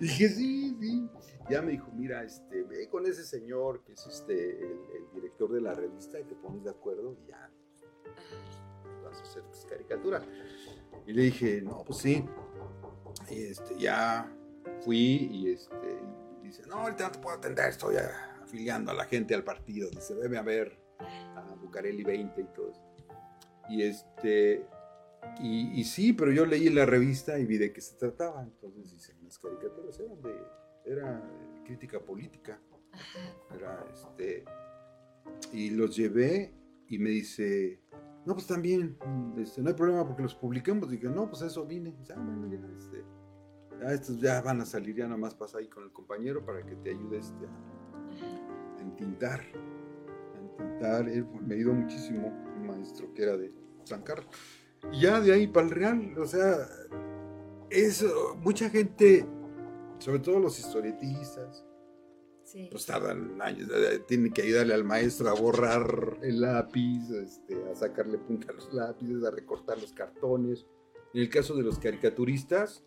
dije, sí, sí. Ya me dijo, mira, este, ve con ese señor que es este, el, director de la revista y te pones de acuerdo y ya vas a hacer tus caricaturas. Y le dije, no, pues sí. Y este, ya fui y este, dice, no, ahorita no te puedo atender, estoy afiliando a la gente al partido. Dice, debe haber a Bucareli 20 y todo eso. Y este, y, sí, pero yo leí la revista y vi de qué se trataba. Entonces dice, las caricaturas eran de, era crítica política. Era este, y los llevé y me dice, no, pues también, este, no hay problema porque los publiquemos. Dije, no, pues eso vine. Dice, ah, bueno, ya, este, ya estos ya van a salir, ya nada más pasa ahí con el compañero para que te ayude este, a, entintar. A entintar, me ayudó muchísimo un maestro que era de San Carlos. Y ya de ahí para el Real, o sea, eso, mucha gente, sobre todo los historietistas, pues tardan años, tienen que ayudarle al maestro a borrar el lápiz, este, a sacarle punta a los lápices, a recortar los cartones. En el caso de los caricaturistas,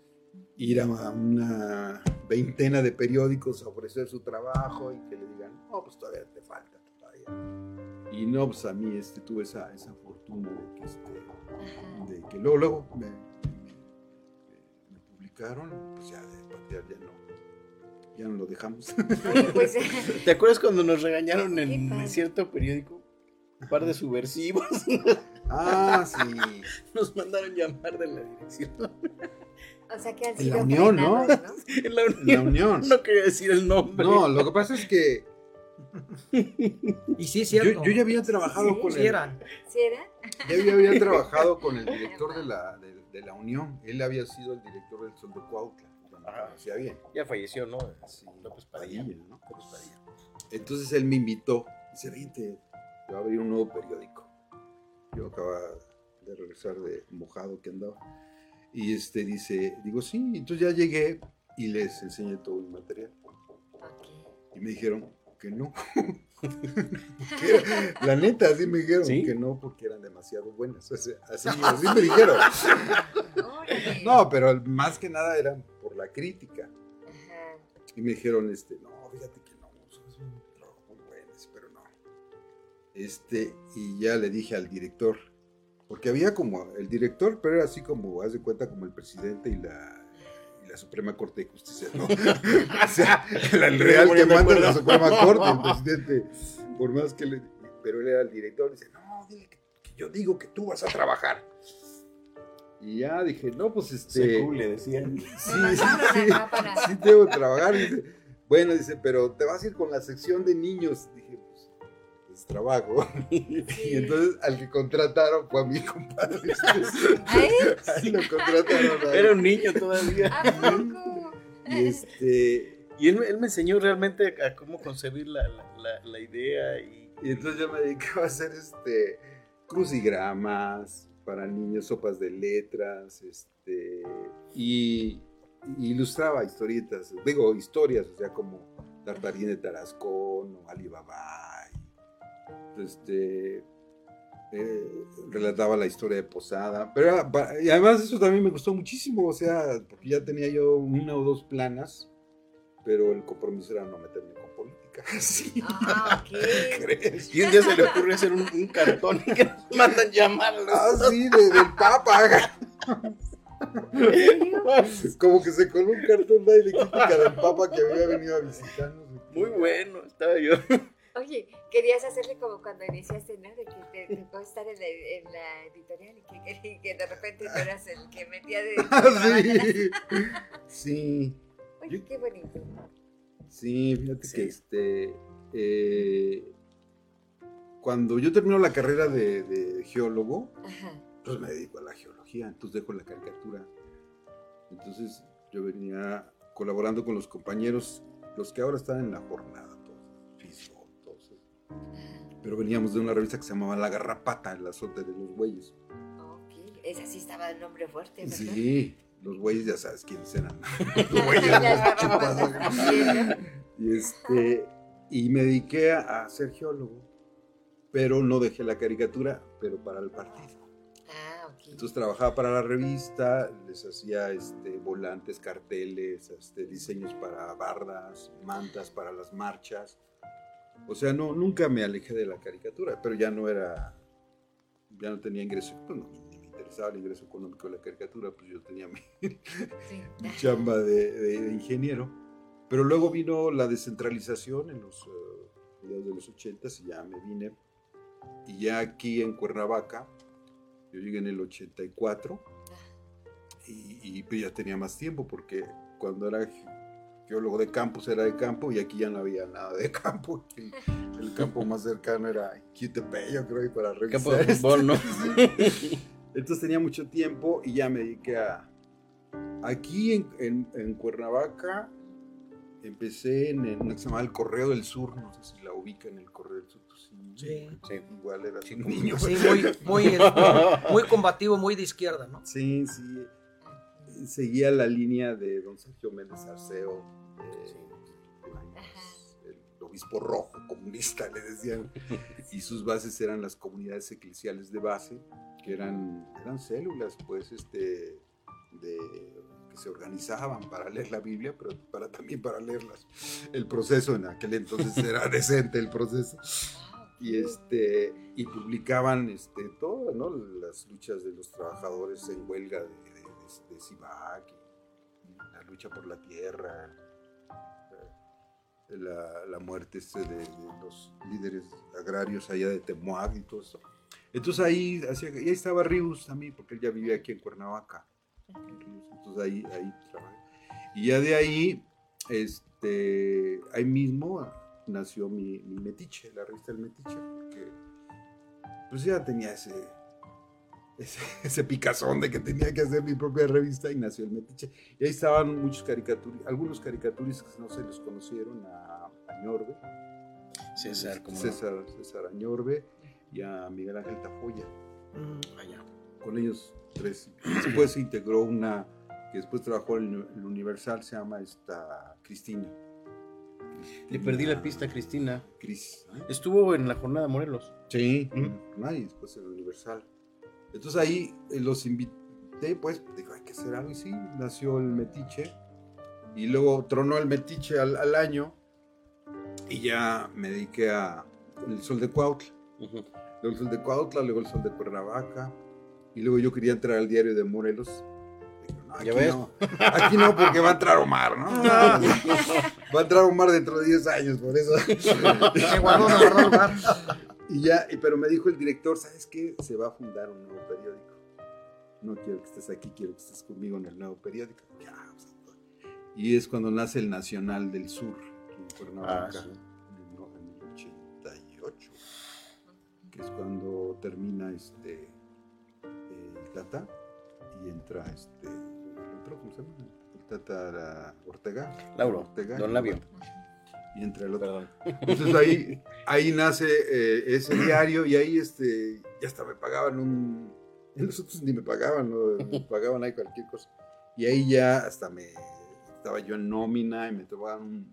ir a una veintena de periódicos a ofrecer su trabajo y que le digan, no, pues todavía te falta, todavía. Y no, pues a mí este, tuve esa, esa fortuna de que, este, de que luego, luego me, publicaron, pues ya de ya no. Ya no lo dejamos. Pues, ¿Te acuerdas cuando nos regañaron en cierto periódico? Un par de subversivos. Ah, sí. Nos mandaron llamar de la dirección. O sea que han sido la Unión, ¿no? En la Unión. No quería decir el nombre. No, lo que pasa es que. y sí es cierto. Yo, ya había trabajado con él. ¿Sí era? Ya había, trabajado con el director de la, de, la Unión. Él había sido el director del Sol de Cuautla. Hacía bien. Ya falleció, ¿no? Sí, López Padilla. ¿no? Entonces él me invitó. Dice, vente, va a abrir un nuevo periódico. Yo acababa de regresar de mojado que andaba. Y este dice, digo, sí, entonces ya llegué y les enseñé todo el material. Y me dijeron que no. la neta, así me dijeron que no, porque eran demasiado buenas. así, así me dijeron. no, pero más que nada eran por la crítica. Y me dijeron, este, no, fíjate que no, es un trabajo muy bueno, pero no. Este, y ya le dije al director, porque había como el director, pero era así como, haz de cuenta, como el presidente y la, la Suprema Corte de Justicia, ¿no? o sea, el real que manda la Suprema Corte, el presidente, por más que le... Pero él era el director, dice, no, dile que, yo digo que tú vas a trabajar. Y ya dije, no, pues este... Se le decían. Sí, sí, sí, sí, tengo que trabajar. Dice, bueno, dice, pero te vas a ir con la sección de niños. Dije, trabajo. Y entonces al que contrataron fue a mi compadre. ¿A lo contrataron. Era un niño todavía. y este. Y él, él, me enseñó realmente a cómo concebir la, la, la, idea. Y... y... entonces yo me dedicaba a hacer este crucigramas para niños, sopas de letras, este, y, ilustraba historietas, digo historias, o sea, como Tartarín de Tarascón o Alibaba este, eh, relataba la historia de Posada, pero y además eso también me gustó muchísimo, o sea, porque ya tenía yo una o dos planas, pero el compromiso era no meterme con política. Sí. Ah, ¿Crees? Y un día se le ocurre hacer un, cartón y que nos mandan llamarlo. Ah, sí, del Papa. Como que se coló un cartón de crítica del Papa que había venido a visitarnos. Muy bueno, estaba yo. Oye, querías hacerle como cuando iniciaste, ¿no? De que te tocó estar en la, en la editorial y que, que, de repente tú eras el que metía de... sí. sí. Oye, qué bonito. Sí, fíjate que este... Eh, cuando yo termino la carrera de, de geólogo, pues me dedico a la geología, entonces dejo la caricatura. Entonces yo venía colaborando con los compañeros, los que ahora están en la jornada pero veníamos de una revista que se llamaba La Garrapata, el azote de los güeyes. Ok, esa sí estaba el nombre fuerte, ¿verdad? Sí, los güeyes ya sabes quiénes eran. los güeyes, y, este, y me dediqué a, ser geólogo, pero no dejé la caricatura, pero para el partido. Ah. Entonces trabajaba para la revista, les hacía este, volantes, carteles, este, diseños para bardas, mantas para las marchas. O sea, no, nunca me alejé de la caricatura, pero ya no era, ya no tenía ingreso, pues no, ni me interesaba el ingreso económico de la caricatura, pues yo tenía mi, chamba de, ingeniero. Pero luego vino la descentralización en los uh, de los 80 y ya me vine. Y ya aquí en Cuernavaca, yo llegué en el 84 y, y pues ya tenía más tiempo porque cuando era geólogo de campus era de campo y aquí ya no había nada de campo. El, campo más cercano era Quitepe, yo creo, y para revisar. Campo de fútbol, ¿no? Entonces tenía mucho tiempo y ya me dediqué a... Aquí en, en, Cuernavaca empecé en, en, una que se llamaba El Correo del Sur, no sé si la ubica en el Correo del Sur. Pues sí, sí, igual era un niño. Sí, muy, muy, muy combativo, muy de izquierda, ¿no? Sí, sí seguía la línea de don Sergio Méndez Arceo, el obispo rojo comunista, le decían, y sus bases eran las comunidades eclesiales de base, que eran, eran células, pues, este, de, que se organizaban para leer la Biblia, pero para, también para leerlas. El proceso en aquel entonces era decente, el proceso. Y, este, y publicaban este, todas las luchas de los trabajadores en huelga de, de, Sivac, la lucha por la tierra, eh, la, muerte este de, los líderes agrarios allá de Temuac y todo eso. Entonces ahí, ahí estaba Rius también, porque él ya vivía aquí en Cuernavaca. Entonces ahí, ahí trabajé. Y ya de ahí, este, ahí mismo nació mi, mi Metiche, la revista del Metiche, porque pues ya tenía ese, ese, picazón de que tenía que hacer mi propia revista y nació el Metiche. Y ahí estaban muchos caricaturistas, algunos caricaturistas que no se les conocieron, a Añorbe, César, César, César Añorbe y a Miguel Ángel Tafoya. Mm, Con ellos tres. Después se integró una que después trabajó en el Universal, se llama esta Cristina. Le perdí la pista a Cristina. Cris. Estuvo en la jornada Morelos. Sí, mm. y después en el Universal. Entonces ahí eh, los invité, pues, digo, hay que hacer algo. Y sí, nació el metiche. Y luego tronó el metiche al, año. Y ya me dediqué a el sol de Cuautla. Luego el sol de Cuautla, luego el sol de Cuernavaca. Y luego yo quería entrar al diario de Morelos. aquí, no, aquí no, porque va a entrar Omar, ¿no? va a entrar Omar dentro de 10 años, por eso. Y ya, pero me dijo el director, ¿sabes qué? Se va a fundar un nuevo periódico. No quiero que estés aquí, quiero que estés conmigo en el nuevo periódico. y es cuando nace el Nacional del Sur, en ah, en, el 88, que es cuando termina este el Tata y entra este el otro, ¿cómo se llama? El Tata Ortega. Lauro, Ortega. Don Labio y entre el otro. Entonces ahí, ahí nace eh, ese diario y ahí este, ya hasta me pagaban un... Nosotros ni me pagaban, me pagaban ahí cualquier cosa. Y ahí ya hasta me... Estaba yo en nómina y me tomaban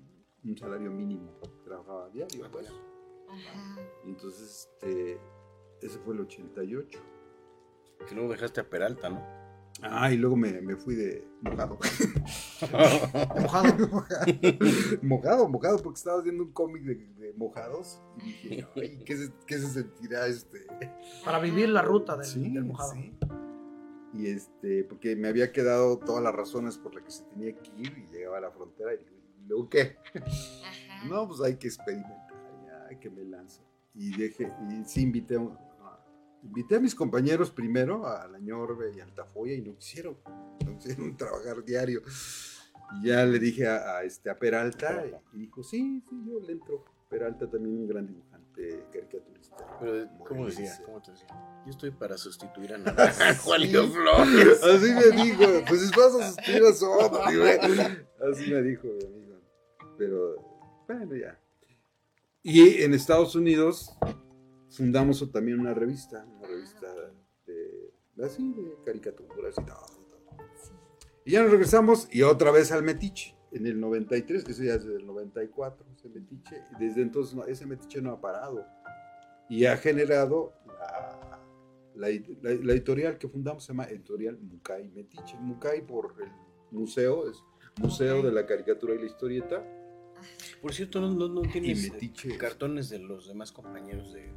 un, salario mínimo. Trabajaba diario, pues. Y entonces, este, ese fue el 88. Que luego dejaste a Peralta, ¿no? Ah, y luego me, me fui de mojado. mojado. mojado, mojado, porque estaba haciendo un cómic de, de, mojados. Y dije, Ay, ¿qué, se, ¿qué, se, sentirá este? Para vivir la ruta del, del mojado. Sí. Y este, porque me había quedado todas las razones por las que se tenía que ir y llegaba a la frontera y luego, ¿qué? No, pues hay que experimentar, ya, hay que me lanzo. Y dejé, y sí invité a, invité a mis compañeros primero, a la Ñorbe y al Tafoya, y no quisieron, no quisieron trabajar diario. Y ya le dije a, este, a Peralta, y dijo, sí, sí, yo le entro. Peralta también un gran dibujante, caricaturista. Pero, ¿cómo decía? ¿Cómo te decía? Yo estoy para sustituir a Juanito Flores. Así me dijo, pues es para sustituir a Soto, Así me dijo mi amigo. Pero, bueno, ya. Y en Estados Unidos fundamos también una revista, una revista de, así, de caricaturas y todo. Y ya nos regresamos y otra vez al Metiche, en el 93, que eso ya es del 94, ese Metiche. Y desde entonces ese Metiche no ha parado. Y ha generado la, la, editorial que fundamos, se llama Editorial Mucay Metiche. Mucay por el museo, es Museo de la Caricatura y la Historieta. Por cierto, no, no, tienes cartones de los demás compañeros de,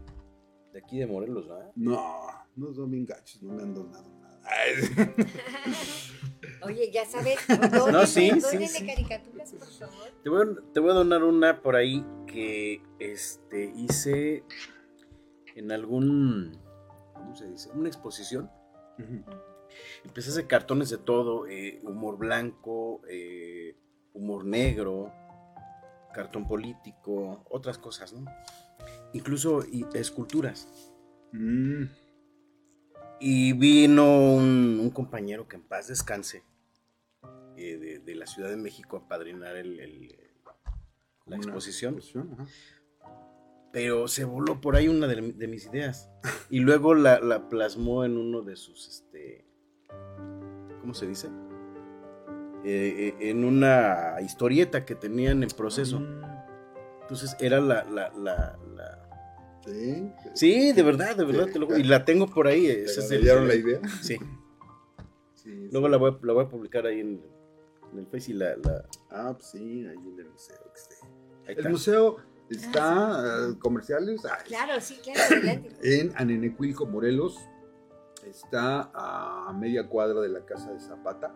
de aquí de Morelos, ¿verdad? No, no son bien gachos, no me han donado nada. Oye, ya sabes, no, sí, sí, caricaturas, por favor. Te voy, a, te voy, a, donar una por ahí que este, hice en algún, ¿cómo se dice? Una exposición. Empecé a hacer cartones de todo, eh, humor blanco, eh, humor negro, cartón político, otras cosas, ¿no? Incluso esculturas. Mm. Y vino un, compañero que en paz descanse eh, de, la Ciudad de México a padrinar el, la exposición. Pero se voló por ahí una de, mis ideas. Y luego la, plasmó en uno de sus, este, ¿cómo se dice? Eh, eh, en una historieta que tenían en proceso. Mm. Entonces era la, Sí. Sí, de verdad, de verdad. y la tengo por ahí. ¿Se dieron la idea? Sí. Luego la voy, la voy, a publicar ahí en, el Face y la, Ah, pues sí, ahí en el museo. el museo está uh, comerciales. claro, sí, claro. en Anenecuilco, Morelos. Está a media cuadra de la casa de Zapata.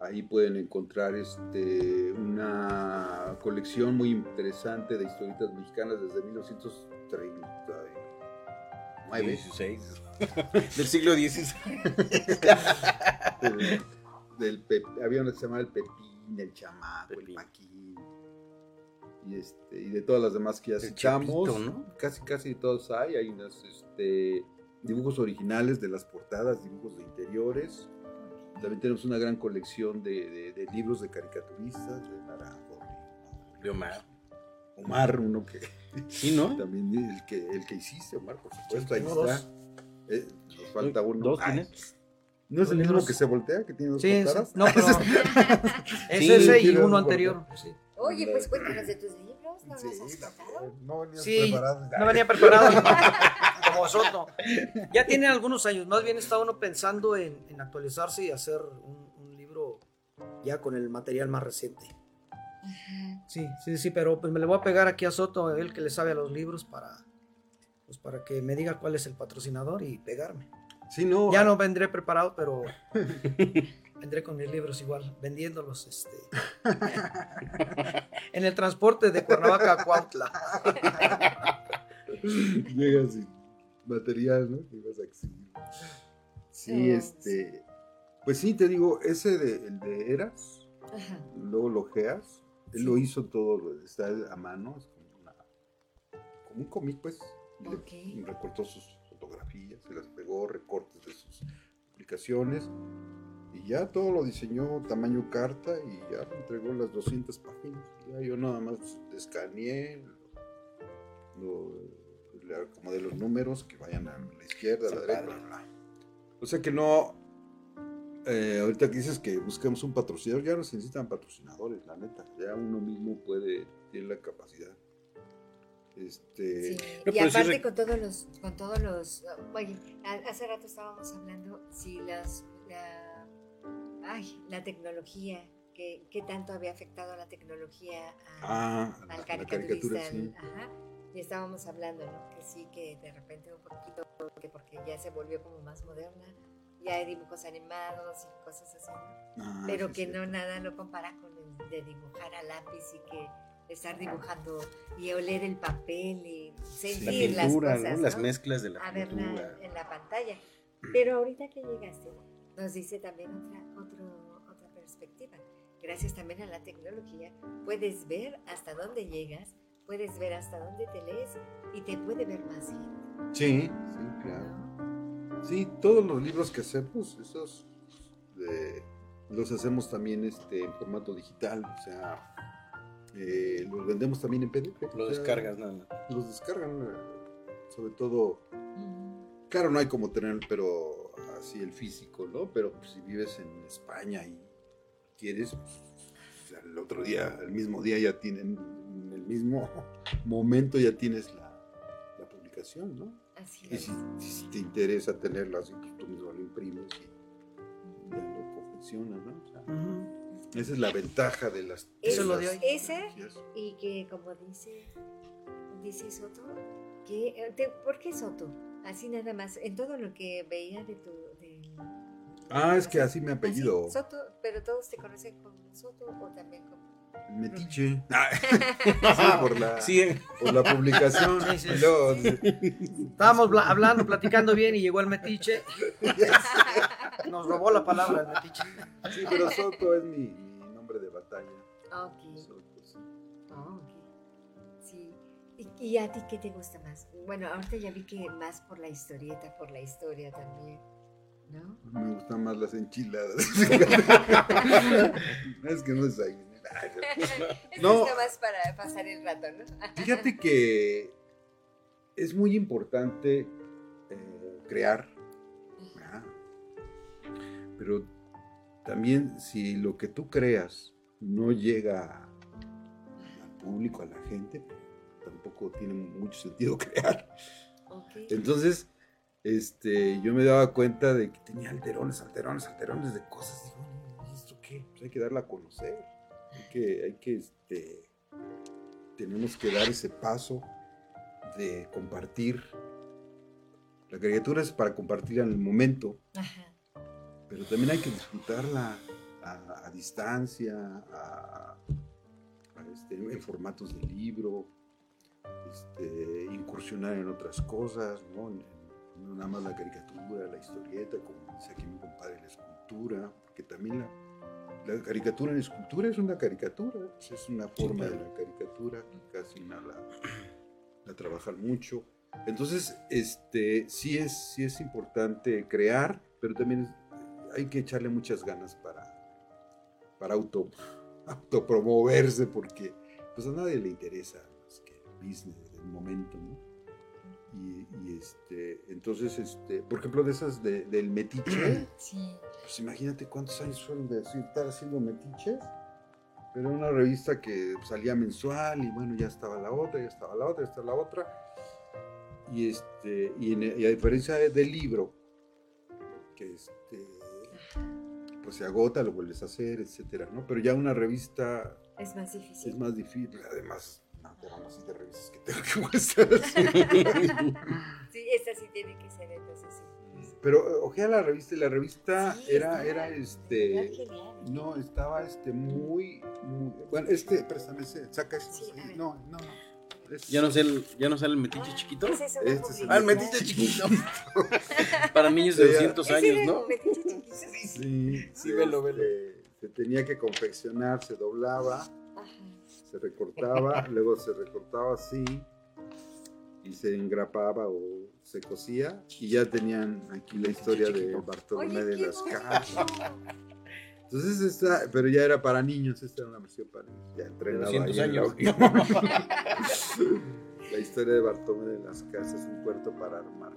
Ahí pueden encontrar este, una colección muy interesante de historietas mexicanas desde 1939. 16. del siglo XVI. del, había una que se llamaba el Pepín, el Chamaco, el Paquín. Y, este, y de todas las demás que ya citamos. Casi, casi todos hay. Hay unos este, dibujos originales de las portadas, dibujos de interiores también tenemos una gran colección de, de, libros de caricaturistas, de Naranjo, de Omar. Omar, uno que. Sí, ¿no? También el que, el que hiciste, Omar, por supuesto, ahí está. Eh, nos falta uno. Dos ¿No es el mismo que se voltea, que tiene dos sí, portadas? No, pero es sí, ese y uno anterior. Sí. Oye, pues cuéntanos de tus libros, ¿no sí, No venía preparado. No venía preparado. Como Soto. Ya tiene algunos años, más bien está uno pensando en, actualizarse y hacer un, libro ya con el material más reciente. Sí, sí, sí, pero pues me le voy a pegar aquí a Soto, él que le sabe a los libros, para, pues para que me diga cuál es el patrocinador y pegarme. Sí, no. Ya no vendré preparado, pero vendré con mis libros igual, vendiéndolos este, en el transporte de Cuernavaca a Cuautla. Llega así material, ¿no? Que ibas a exhibir. Sí, este. Pues sí, te digo, ese de, el de Eras, luego lo Geas, él lo hizo todo, está a mano, es como, una, como un cómic, pues. Okay. recortó sus fotografías, se las pegó, recortes de sus publicaciones. Y ya todo lo diseñó tamaño carta y ya lo entregó las 200 páginas. Ya yo nada más escaneé, lo, como de los números que vayan a la izquierda, a la derecha, bla, O sea que no. Eh, ahorita que dices que busquemos un patrocinador, ya no se necesitan patrocinadores, la neta. Ya uno mismo puede, tiene la capacidad. Este, y aparte con todos los, con todos los, oye, hace rato estábamos hablando si las, la, ay, la tecnología, que, qué tanto había afectado la tecnología ah, al caricaturista, ajá, y estábamos hablando, ¿no? Que sí, que de repente un poquito, porque, porque ya se volvió como más moderna, ya hay dibujos animados y cosas así, ¿no? Ah, pero que no nada lo compara con el de dibujar a lápiz y que estar dibujando y oler el papel y La sentir las pintura, cosas, ¿no? Las mezclas de la a verla pintura. en la pantalla. Pero ahorita que llegaste, nos dice también otra, otro- otra perspectiva. Gracias también a la tecnología, puedes ver hasta dónde llegas, puedes ver hasta dónde te lees y te puede ver más gente. Sí, sí, claro. Sí, todos los libros que hacemos, esos eh, los hacemos también este, en formato digital, o sea, eh, los vendemos también en PDF. Lo o sea, descargas, nada. Los descargan, eh, sobre todo, claro, no hay como tener, pero así el físico, ¿no? Pero pues, si vives en España y quieres, pues, o sea, el otro día, el mismo día ya tienen, mismo momento ya tienes la, la publicación, ¿no? Así Y es. si, si te interesa tenerlo así, tú mismo lo imprimes y ya lo confeccionas, ¿no? O sea, Ujú. esa es la ventaja de las Eso lo las de hoy. Esa tecnologías. y que como dice, dice Soto, que, eh, te- ¿por qué Soto? Así nada más, en todo lo que veía de tu... de- Ah, es que así me Así, apellido. Soto, pero todos te conocen como Soto o también como... Metiche. Ah, sí, por la, Sí, eh. por la publicación. Sí, sí, Y luego, Estábamos bla- hablando, platicando bien y llegó el metiche. Nos robó la palabra el metiche. sí, pero Soto es mi, mi nombre de batalla. Ok, Soto, sí. ah, ok. Sí. ¿Y, y a ti qué te gusta más? Bueno, ahorita ya vi que más por la historieta, por la historia también, ¿no? Me gustan más las enchiladas. es que no Es No. nada más para pasar el rato, ¿no? Fíjate que es muy importante eh, crear, ¿verdad? pero también si lo que tú creas no llega al público, a la gente, tampoco tiene mucho sentido crear. Entonces, este, yo me daba cuenta de que tenía alterones, alterones, alterones de cosas. Digo, "¿Y ¿esto qué? Pues hay que darla a conocer. Que, hay que, este, tenemos que dar ese paso de compartir. La caricatura es para compartir en el momento, Ajá. pero también hay que disfrutarla a, a distancia, a- a este, en formatos de libro, este, incursionar en otras cosas, no nada más la caricatura, la historieta, como dice aquí mi compadre, la escultura, porque también la, la caricatura en escultura es una caricatura, es una forma de la caricatura, que casi no la, la trabajan mucho. Entonces, este, sí es, sí es importante crear, pero también hay que echarle muchas ganas para, para auto, autopromoverse, porque pues a nadie le interesa más que el business del momento, ¿no? Y, y, este, entonces, este, por ejemplo, de esas de- del metiche, Sí. Pues imagínate cuántos años fueron de estar haciendo metiches. Pero una revista que salía mensual y bueno, ya estaba la otra, ya estaba la otra, ya estaba la otra. Y, este, y, en- y a diferencia de- del libro, que este, pues se agota, lo vuelves a hacer, etcétera, ¿no? Pero ya una revista Es más difícil. es más difícil, además, así de revistas que tengo que mostrar. Sí, esta sí tiene que ser entonces sí. Pero eh, ojea la revista y la revista Sí, era, era este. No, estaba este muy, muy- Bueno, este, préstame ese, saca. Sí, sí, ver. no, no, no. Es- ¿Ya no, sé el, ¿Ya no sale el metiche chiquito? Ese es Este es el. Ah, el metiche chiquito. Para niños de Sí, 200 Ese años, ¿no? chiquito. Sí, Sí, velo, este, Se tenía que confeccionar, se doblaba, Ajá. se recortaba, luego se recortaba así y se engrapaba o se cosía y ya tenían aquí la historia de Bartolomé Oye, de las. Casas. Entonces esta, pero ya era para niños, esta era una versión para niños, ya entrenaba 200 ahí en la años. La historia de Bartolomé de las Casas, un cuarto para armar.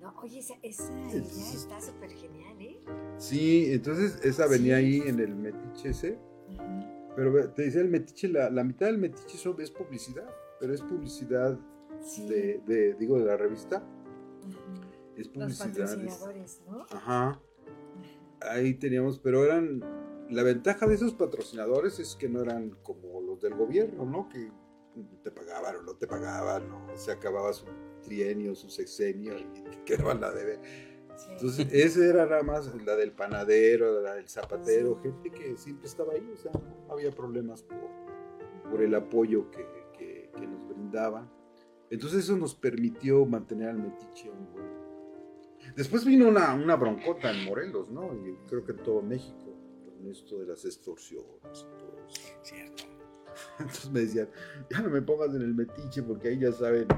No, oye, esa, esa Entonces- está súper genial, ¿eh? Sí, entonces esa venía Sí. ahí en el metiche ese, Ajá. pero ve- te decía el metiche, la, la mitad del metiche es publicidad, pero es publicidad Sí. de, de- digo, de la revista, Ajá. es publicidad. ¿no? Ajá, ahí teníamos, pero eran, la ventaja de esos patrocinadores es que no eran como los del gobierno, ¿no? Que te pagaban o no te pagaban, o se acababa su trienio, su sexenio y te quedaban la debe. Entonces, esa era nada más la del panadero, la del zapatero, gente que siempre estaba ahí, o sea, no había problemas por, por el apoyo que, que, que nos brindaban. Entonces eso nos permitió mantener al metiche un buen Después vino una, una broncota en Morelos, ¿no? Y creo que en todo México, con esto de las extorsiones y todo eso. Cierto. Entonces me decían, ya no me pongas en el metiche porque ahí ya saben,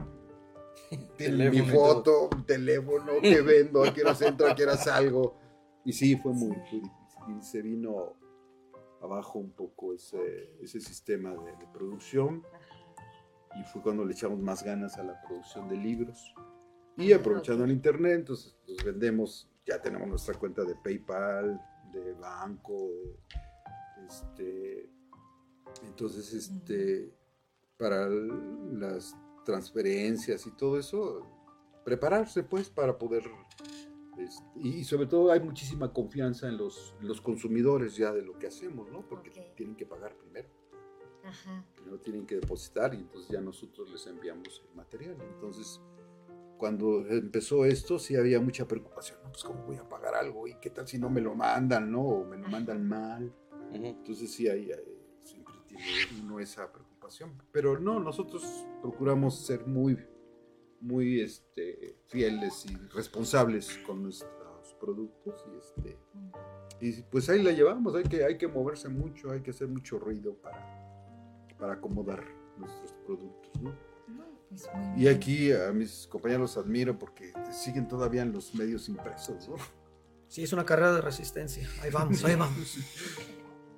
tienen mi foto, mi teléfono, que vendo, a qué hora entro, a qué hora salgo. Y sí, fue muy, muy difícil. Y se vino abajo un poco ese, ese sistema de, de producción. Y fue cuando le echamos más ganas a la producción de libros. Y aprovechando el internet, entonces los vendemos, ya tenemos nuestra cuenta de PayPal, de banco, este, entonces este, para las transferencias y todo eso, prepararse pues para poder, y sobre todo hay muchísima confianza en los, los consumidores ya de lo que hacemos, ¿no? Porque tienen que pagar primero, Ajá. primero tienen que depositar y entonces ya nosotros les enviamos el material. Entonces, cuando empezó esto, sí había mucha preocupación, ¿no? Pues cómo voy a pagar algo y qué tal si no me lo mandan, ¿no? O me lo mandan mal. Entonces sí, hay, hay- siempre tiene uno esa preocupación. Pero no, nosotros procuramos ser muy, muy este, fieles y responsables con nuestros productos. Y, este, y pues ahí la llevamos, hay que, hay que moverse mucho, hay que hacer mucho ruido para, para acomodar nuestros productos, ¿no? Pues muy Y aquí a mis compañeros los admiro porque siguen todavía en los medios impresos, ¿no? Sí, es una carrera de resistencia. Ahí vamos, ahí vamos.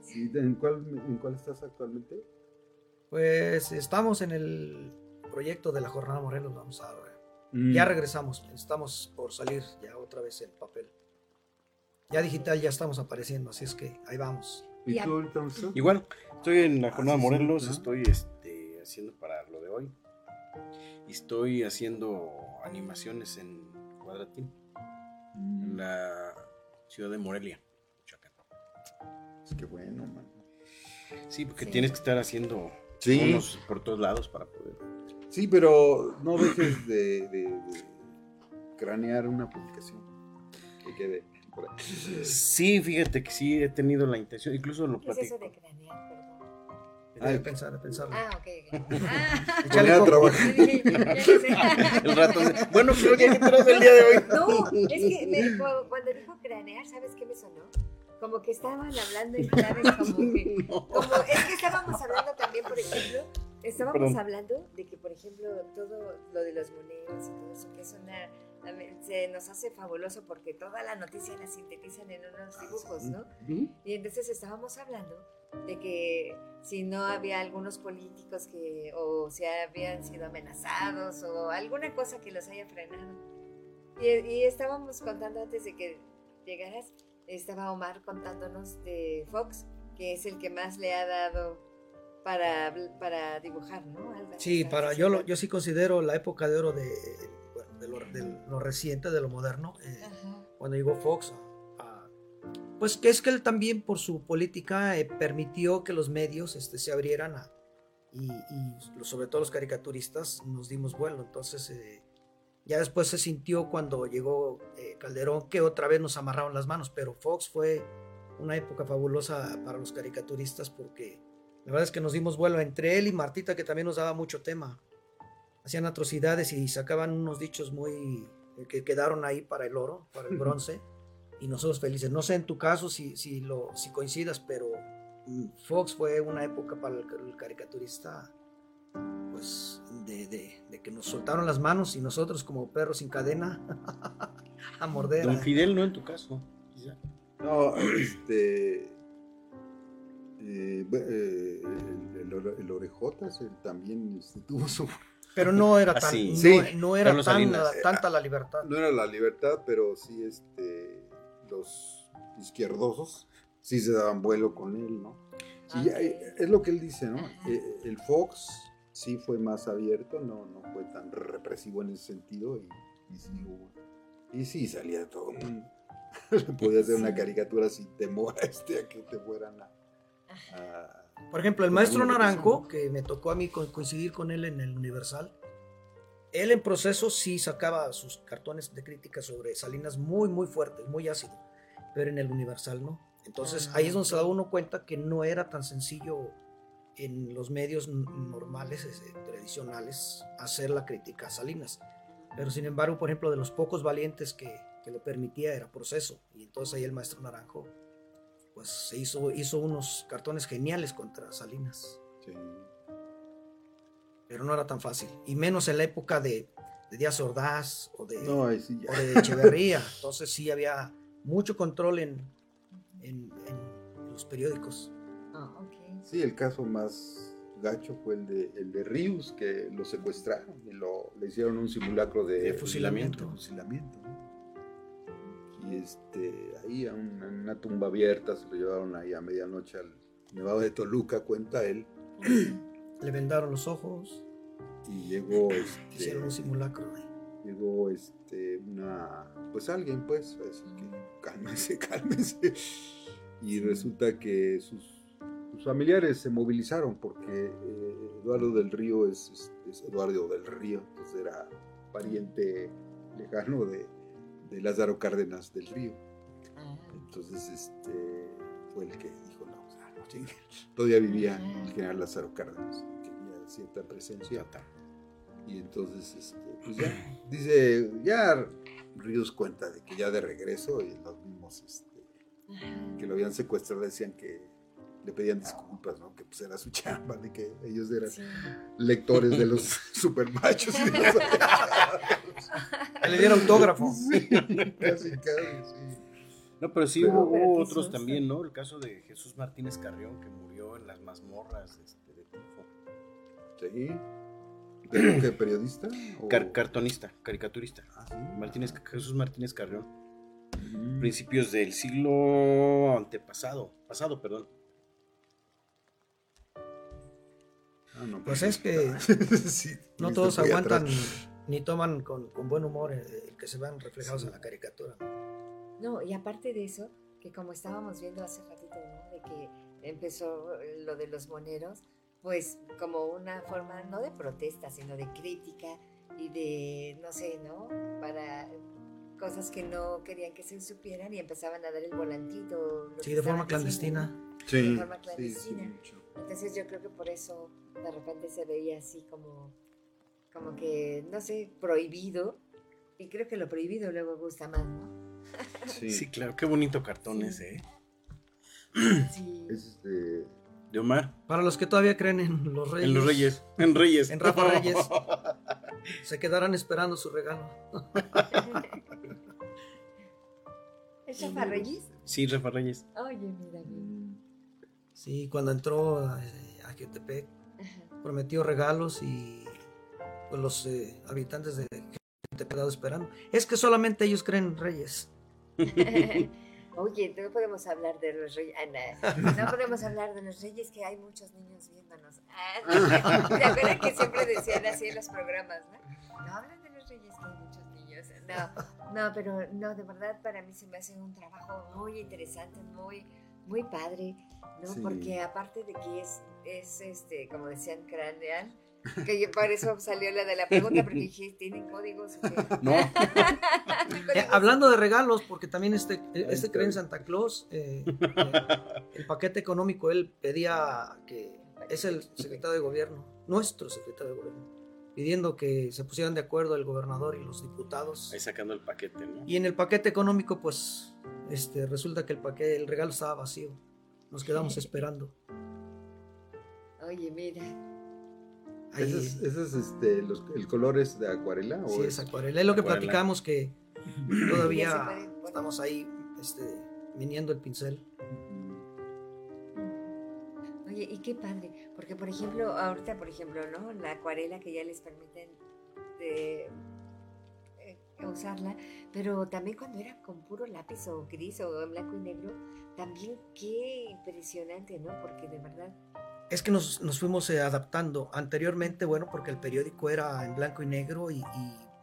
Sí, ¿En cuál, ¿En cuál estás actualmente? Pues estamos en el proyecto de la Jornada Morelos. Vamos a Mm. Ya regresamos, estamos por salir ya otra vez en papel. Ya digital ya estamos apareciendo, así es que ahí vamos. ¿Y tú ahorita? Igual, estoy en la Ah, jornada sí, sí, Morelos, estoy este, haciendo para lo de hoy. Y estoy haciendo animaciones en Cuadratín, en Mm, la ciudad de Morelia, Michoacán. pues qué bueno, man. Sí, porque Sí. tienes que estar haciendo Sí. unos por todos lados para poder. Sí, pero no dejes de, de- de cranear una publicación que quede por ahí. Sí, fíjate que sí he tenido la intención, incluso lo ¿Qué es eso platico. de cranear, perdón? De Ay. pensar, de pensar. Ah, ok. ok. Ah, Poner a trabajar. El rato. de- Bueno, Claudia, ¿qué traes el día de hoy? No, es que me- cu- cuando dijo cranear, ¿sabes qué me sonó? Como que estaban hablando en claves como que... No. Como, es que estábamos hablando también, por ejemplo, estábamos Perdón. hablando de que, por ejemplo, todo lo de los monedas y todo eso, que es una... Se nos hace fabuloso porque toda la noticia la sintetizan en unos dibujos, ¿no? Y entonces estábamos hablando de que si no había algunos políticos que o si habían sido amenazados o alguna cosa que los haya frenado. Y, y estábamos contando antes de que llegaras, estaba Omar contándonos de Fox, que es el que más le ha dado para, para dibujar, ¿no? Así Sí, para yo, lo- yo sí considero la época de oro de, de, lo, de lo reciente, de lo moderno, eh, cuando llegó Fox. a- a- pues que es que él también por su política eh, permitió que los medios este, se abrieran a, y, y sobre todo los caricaturistas nos dimos vuelo. Entonces eh, ya después se sintió cuando llegó eh, Calderón que otra vez nos amarraron las manos, pero Fox fue una época fabulosa para los caricaturistas porque la verdad es que nos dimos vuelo entre él y Martita que también nos daba mucho tema. Hacían atrocidades y sacaban unos dichos muy eh, que quedaron ahí para el oro, para el bronce y nosotros felices. No sé en tu caso si, si, lo, si coincidas, pero mm, Fox fue una época para el, el caricaturista, pues, de, de- de que nos soltaron las manos y nosotros como perros sin cadena a morder. Don Fidel, no en tu caso. quizá. No, este. eh, eh, el, el Orejotas él también este, tuvo su. Pero no era Ah, tan, no, Sí. no era tan, tanta la libertad. No era la libertad, pero sí este, los izquierdosos sí se daban vuelo con él, ¿no? Sí, eh, es lo que él dice, ¿no? Eh, el Fox sí fue más abierto, no, no fue tan represivo en ese sentido y, y sí hubo- y sí salía todo. el mundo. Podía hacer una caricatura sin temor a, este, a que te fueran a... A- Por ejemplo, el maestro Naranjo, que me tocó a mí co- coincidir con él en el Universal, él en proceso sí sacaba sus cartones de crítica sobre Salinas muy, muy fuertes, muy ácido, pero en el Universal no. Entonces ahí es donde se da uno cuenta que no era tan sencillo en los medios normales, este, tradicionales, hacer la crítica a Salinas. Pero sin embargo, por ejemplo, de los pocos valientes que, que lo permitía era proceso. Y entonces ahí el maestro Naranjo, pues se hizo, hizo unos cartones geniales contra Salinas. Sí. Pero no era tan fácil. Y menos en la época de, de Díaz Ordaz o de, o de Echeverría. Entonces sí había mucho control en, en, en los periódicos. Ah, Sí, el caso más gacho fue el de, el de Rius, que lo secuestraron y lo, le hicieron un simulacro de, fusilamiento. fusilamiento Y este, ahí a una, tumba abierta se lo llevaron ahí a medianoche al Nevado de Toluca, cuenta él. Le vendaron los ojos. Y llegó este, Hicieron un simulacro Llegó este, una, pues alguien pues, a decir que cálmese, cálmese. Y resulta que sus sus familiares se movilizaron porque eh, Eduardo del Río es, Eduardo del Río, entonces era pariente lejano de, Lázaro Cárdenas del Río. Ah. Entonces este, fue el que dijo, no, todavía vivía el general Lázaro Cárdenas, tenía cierta presencia. Y entonces, este, pues ya, dice, ya Ríos cuenta de que ya de regreso y los mismos este, que lo habían secuestrado decían que le pedían disculpas, ¿no? Que pues era su chamba, de que ellos eran lectores de los supermachos. Y le dieron autógrafo. casi, casi, sí. No, pero sí hubo, otros también, ¿no? El caso de Jesús Martínez Carrión, que murió en las mazmorras este, de tifo. Sí. ¿De qué periodista? cartonista, caricaturista. Ah, ¿sí? Martínez, Jesús Martínez Carrión. Mm. Principios del siglo antepasado, pasado, perdón. Ah, pues, pues es que no todos aguantan ni toman con, buen humor el, que se van reflejados en la caricatura. No, y aparte de eso, que como estábamos viendo hace ratito, De que empezó lo de los moneros, pues como una forma no de protesta, sino de crítica y de, no sé, ¿no? Para cosas que no querían que se supieran y empezaban a dar el volantito. Sí, de forma clandestina. Sí. De forma clandestina. Entonces yo creo que por eso de repente se veía así como, como que, no sé, prohibido. Y creo que lo prohibido luego gusta más, ¿no? Sí, claro, qué bonito cartón ese, ¿eh? Sí. Es de, de Omar. Para los que todavía creen en los reyes. En los reyes, en reyes. En Rafa Reyes. se quedarán esperando su regalo. ¿Es Rafa Reyes? Sí, Rafa Reyes. Oye, mira. Sí, cuando entró a, a prometió regalos y pues, los eh, habitantes de gente quedado esperando. Es que solamente ellos creen reyes. Oye, no podemos hablar de los reyes. no podemos hablar de los reyes que hay muchos niños viéndonos. Ah, ¿Te que siempre decían así en los programas, no? No hablan de los reyes que hay muchos niños. No, no, pero no, de verdad para mí se me hace un trabajo muy interesante, muy muy padre, ¿no? Porque aparte de que es, es este, como decían, craneal, que yo por eso salió la de la pregunta, porque dije, ¿tienen códigos? No. Eh, hablando de regalos, porque también este, este cree en Santa Claus, eh, eh, el paquete económico, él pedía que es el secretario de gobierno, nuestro secretario de gobierno, pidiendo que se pusieran de acuerdo el gobernador y los diputados. Ahí sacando el paquete, ¿no? Y en el paquete económico, pues, este, resulta que el paquete, el regalo estaba vacío. Nos quedamos esperando. Oye, mira. ¿Ese es, este, el color es de acuarela? sí, es acuarela. Es lo que platicamos que todavía estamos ahí este, viniendo el pincel. Oye, y qué padre, porque por ejemplo, ahorita, por ejemplo, ¿no? La acuarela que ya les permiten de usarla, pero también cuando era con puro lápiz o gris o en blanco y negro, también qué impresionante, ¿no? Porque de verdad... Es que nos, nos fuimos eh, adaptando. Anteriormente, bueno, porque el periódico era en blanco y negro y,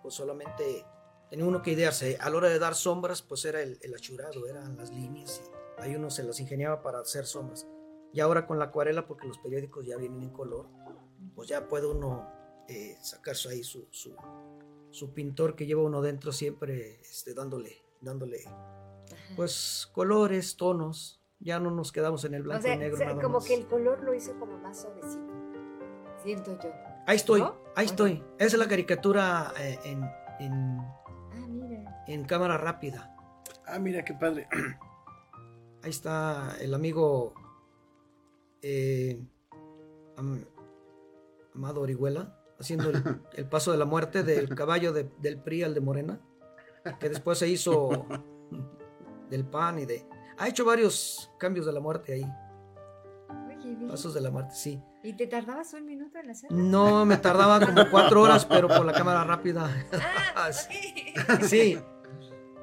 pues solamente tenía uno que idearse. A la hora de dar sombras, pues era el, el achurado, eran las líneas y ahí uno se las ingeniaba para hacer sombras. Y ahora con la acuarela, porque los periódicos ya vienen en color, pues ya puede uno eh, sacarse ahí su, su, su, pintor que lleva uno dentro siempre este, dándole, dándole pues colores, tonos. Ya no nos quedamos en el blanco y negro. O como que el color lo hizo como más suavecito. Siento yo. Ahí estoy, ahí estoy. Esa es la caricatura eh, en, en, ah, en cámara rápida. Ah, mira qué padre. Ahí está el amigo eh, Amado Orihuela haciendo el, paso de la muerte del caballo del PRI al de Morena, que después se hizo del PAN y de... Ha hecho varios cambios de la muerte ahí. Pasos de la muerte, sí. ¿Y te tardabas un minuto en hacerlo? No, me tardaba como cuatro horas, pero por la cámara rápida. Ah, sí.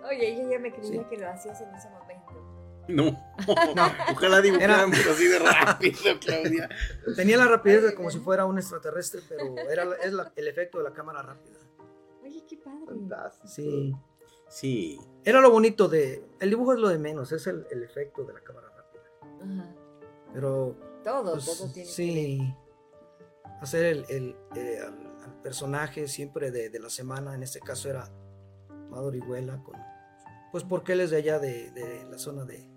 Oye, yo ya me creía que lo hacías en ese momento. No, no. ojalá dibujáramos así de rápido, Claudia. Tenía la rapidez de como si fuera un extraterrestre, pero era es el efecto de la cámara rápida. Oye, qué padre. Fantástico. Sí. Sí. Era lo bonito de. El dibujo es lo de menos, es el, el efecto de la cámara rápida. Ajá. Pero. Todo, pues, todo tiene Sí. Hacer el, el, eh, al, personaje siempre de, de, la semana, en este caso era Madorihuela, con. Pues porque él es de allá, de, de la zona de.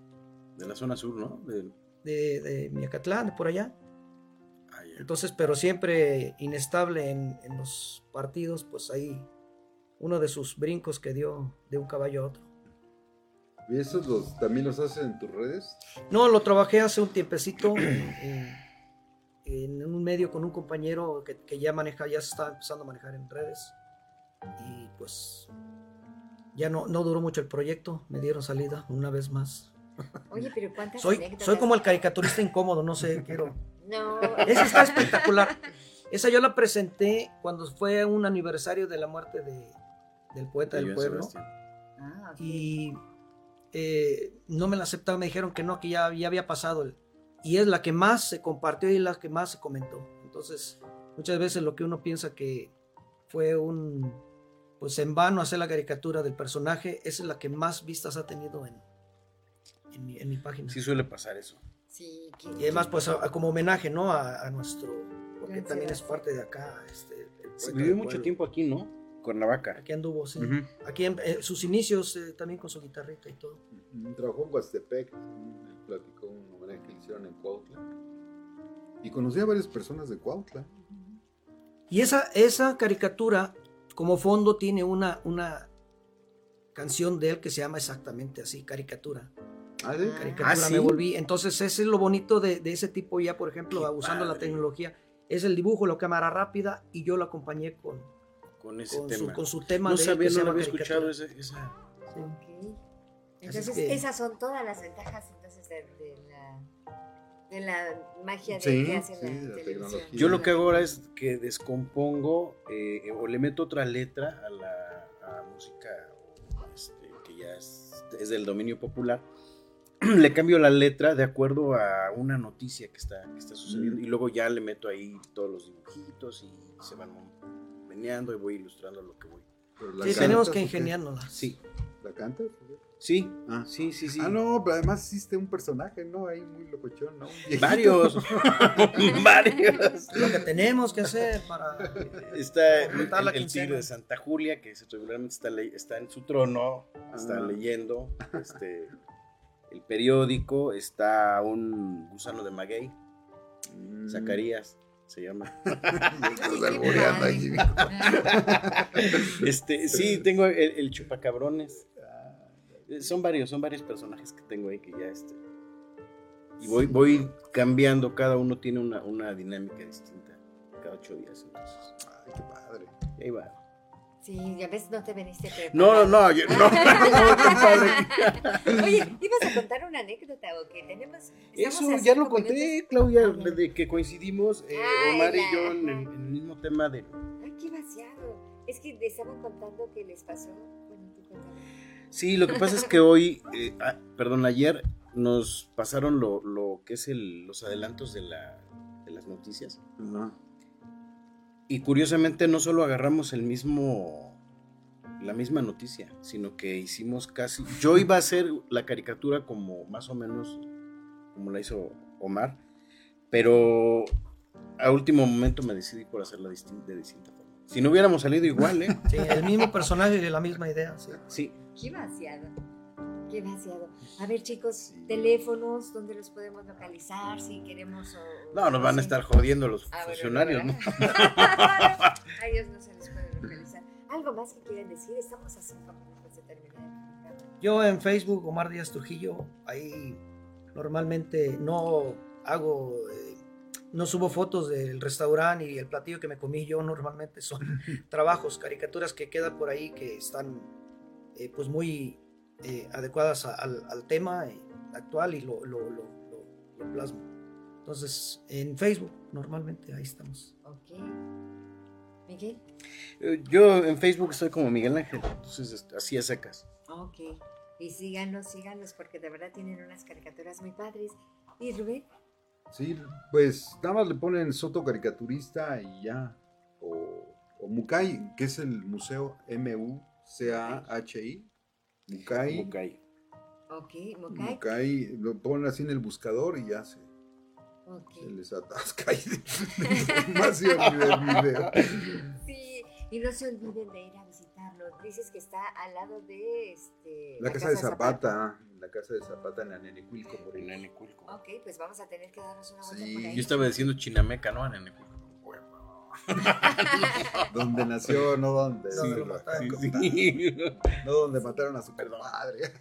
De la zona sur, ¿no? De, de, de Miacatlán, de por allá. Ah, Entonces, pero siempre inestable en, en los partidos, pues ahí uno de sus brincos que dio de un caballo a otro. ¿Y esos los, también los haces en tus redes? No, lo trabajé hace un tiempecito en, un medio con un compañero que, que, ya maneja, ya se está empezando a manejar en redes. Y pues ya no, no duró mucho el proyecto, me dieron salida una vez más. Oye, pero ¿cuántas soy, soy como el caricaturista incómodo, no sé, quiero. No. Esa está espectacular. Esa yo la presenté cuando fue un aniversario de la muerte de, del poeta del pueblo. Ah, y eh, no me la aceptaron, me dijeron que no, que ya, ya había pasado. y es la que más se compartió y la que más se comentó. Entonces, muchas veces lo que uno piensa que fue un, pues en vano hacer la caricatura del personaje, esa es la que más vistas ha tenido en, en, mi, página. Sí suele pasar eso. Sí, y además, pues como homenaje, ¿no? A, nuestro, porque también es parte de acá. Este, Vivió mucho tiempo aquí, ¿no? Cuernavaca. Aquí anduvo, sí. Aquí en sus inicios eh, también con su guitarrita y todo. Trabajó en Huastepec, platicó un homenaje que hicieron en Cuautla. Y conocí a varias personas de Cuautla. Y esa, esa caricatura, como fondo, tiene una, una canción de él que se llama exactamente así, caricatura. ¿Ah, sí? Caricatura, ¿Ah, me volví. Entonces, ese es lo bonito de, de ese tipo ya, por ejemplo, usando la tecnología. Es el dibujo, la cámara rápida, y yo lo acompañé con, con ese tema. Su, con su tema no de sabía, no había escuchado esa. esa. Okay. Entonces, que... esas son todas las ventajas entonces de, de, la, de la magia de sí, que hace sí, la, la. Yo lo que hago ahora es que descompongo eh, o le meto otra letra a la, a la música este, que ya es, es del dominio popular le cambio la letra de acuerdo a una noticia que está, que está sucediendo y luego ya le meto ahí todos los dibujitos y se van y voy ilustrando lo que voy. Sí, tenemos que ingeniárnosla. Sí. ¿La cantas? Sí, ah. sí, sí, sí. Ah, no, pero además hiciste un personaje, ¿no? Ahí muy locochón, ¿no? Varios. Varios. Lo que tenemos que hacer para está el, el, el tigre de Santa Julia, que regularmente está, está en su trono, está ah. leyendo este, el periódico, está un gusano de maguey, mm. Zacarías se llama. este, sí, tengo el, el, chupacabrones. Son varios, son varios personajes que tengo ahí que ya este. Y voy, voy cambiando, cada uno tiene una, una dinámica distinta cada ocho días. Entonces. Ay, qué padre. Y ahí va. Sí, ya ves, no te veniste No, no, no, yo, no, Oye, ibas a contar una anécdota o que tenemos. Eso ya lo conté, Claudia, desde que coincidimos, eh, Omar y yo, en el, en el, mismo tema de. Ay, qué vaciado. Es que le estaban contando que les pasó. Bueno, tú Sí, lo que pasa es que hoy, eh, ah, perdón, ayer nos pasaron lo, lo que es el, los adelantos de, la, de las noticias. Uh -huh. Y curiosamente no solo agarramos el mismo, la misma noticia, sino que hicimos casi, yo iba a hacer la caricatura como más o menos como la hizo Omar, pero a último momento me decidí por hacerla de distinta forma. Si no hubiéramos salido igual, ¿eh? Sí, el mismo personaje y la misma idea. Sí. sí. Qué vaciado. Qué vaciado. A ver, chicos, teléfonos, ¿dónde los podemos localizar? Si queremos. O, no, nos van a estar jodiendo los ah, funcionarios, ¿no? a ellos no se les puede localizar. ¿Algo más que quieran decir? Estamos a cinco minutos de terminar Yo en Facebook, Omar Díaz Trujillo, ahí normalmente no hago. Eh, no subo fotos del restaurante y el platillo que me comí yo normalmente son trabajos, caricaturas que quedan por ahí que están eh, pues muy eh, adecuadas al, tema eh, actual y lo, lo, lo, plasmo. Entonces, en Facebook normalmente ahí estamos. Ok. Miguel. Yo en Facebook estoy como Miguel Ángel, entonces así es secas. Ok. Y síganos, síganos, porque de verdad tienen unas caricaturas muy padres. ¿Y Rubén? Sí, pues nada más le ponen Soto Caricaturista y ya. O, o Mukai, que es el museo M-U-C-A-H-I. Mukai. Mukai. Ok, Mukai. Mukai, lo ponen así en el buscador y ya se, se les atasca y más el video. Sí, y no se olviden de ir a visitarlo. Dices que está al lado de este, la, casa, de Zapata la casa de Zapata en Anenecuilco, por En Anenecuilco. Ok, pues vamos a tener que darnos una vuelta por ahí. Yo estaba diciendo Chinameca, ¿no? Anenecuilco. donde nació, no donde. Sí, sí, No donde mataron a su padre.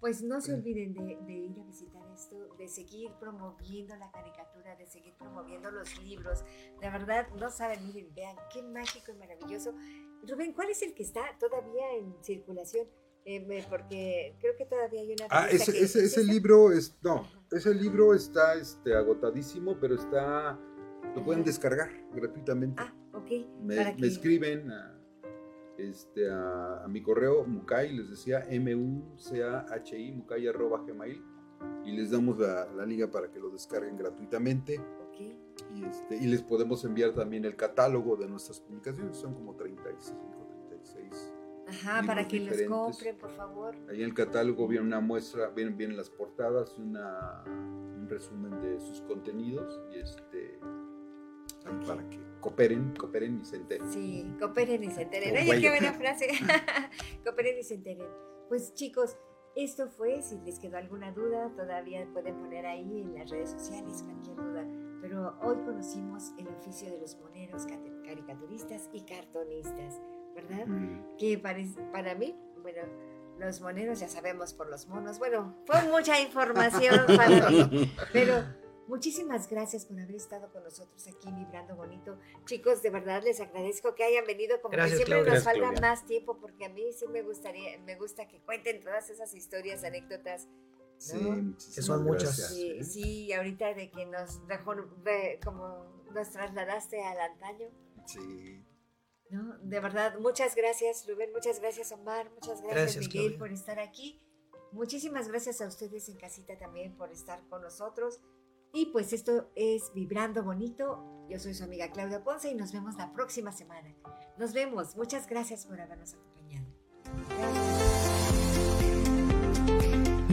Pues no se olviden de, de, ir a visitar esto, de seguir promoviendo la caricatura, de seguir promoviendo los libros. De verdad, no saben, miren, vean qué mágico y maravilloso. Rubén, ¿cuál es el que está todavía en circulación? Eh, porque creo que todavía hay una... Ah, ese, ese, ese libro es... No, ese libro está este, agotadísimo, pero está... Lo pueden descargar gratuitamente. Ah, ok. Me, me escriben a, este, a, mi correo mukai, les decía M-U-C-A-H-I, mukai arroba gmail, y les damos la, la, liga para que lo descarguen gratuitamente. Okay. Y, este, y les podemos enviar también el catálogo de nuestras publicaciones, son como 35, 36 Ajá, para que los compren, por favor. Ahí en el catálogo viene una muestra, vienen, vienen las portadas, una, un resumen de sus contenidos y este para que cooperen, cooperen y se enteren. Sí, cooperen y se enteren. Oye, qué buena frase. cooperen y se enteren. Pues chicos, esto fue, si les quedó alguna duda, todavía pueden poner ahí en las redes sociales cualquier duda. Pero hoy conocimos el oficio de los moneros, caricaturistas y cartonistas. ¿verdad? Mm. Que para mí, bueno, los moneros ya sabemos por los monos. Bueno, fue mucha información para mí, pero muchísimas gracias por haber estado con nosotros aquí vibrando bonito. Chicos, de verdad les agradezco que hayan venido, como que siempre nos falta más tiempo, porque a mí sí me gustaría, me gusta que cuenten todas esas historias, anécdotas. Sí, que son muchas. Sí, sí, ahorita de que nos dejó, como nos trasladaste al antaño. Sí. ¿no? De verdad, muchas gracias Rubén, muchas gracias Omar, muchas gracias, Miguel por estar aquí. Muchísimas gracias a ustedes en casita también por estar con nosotros. Y pues esto es Vibrando Bonito. Yo soy su amiga Claudia Ponce y nos vemos la próxima semana. Nos vemos. Muchas gracias por habernos acompañado.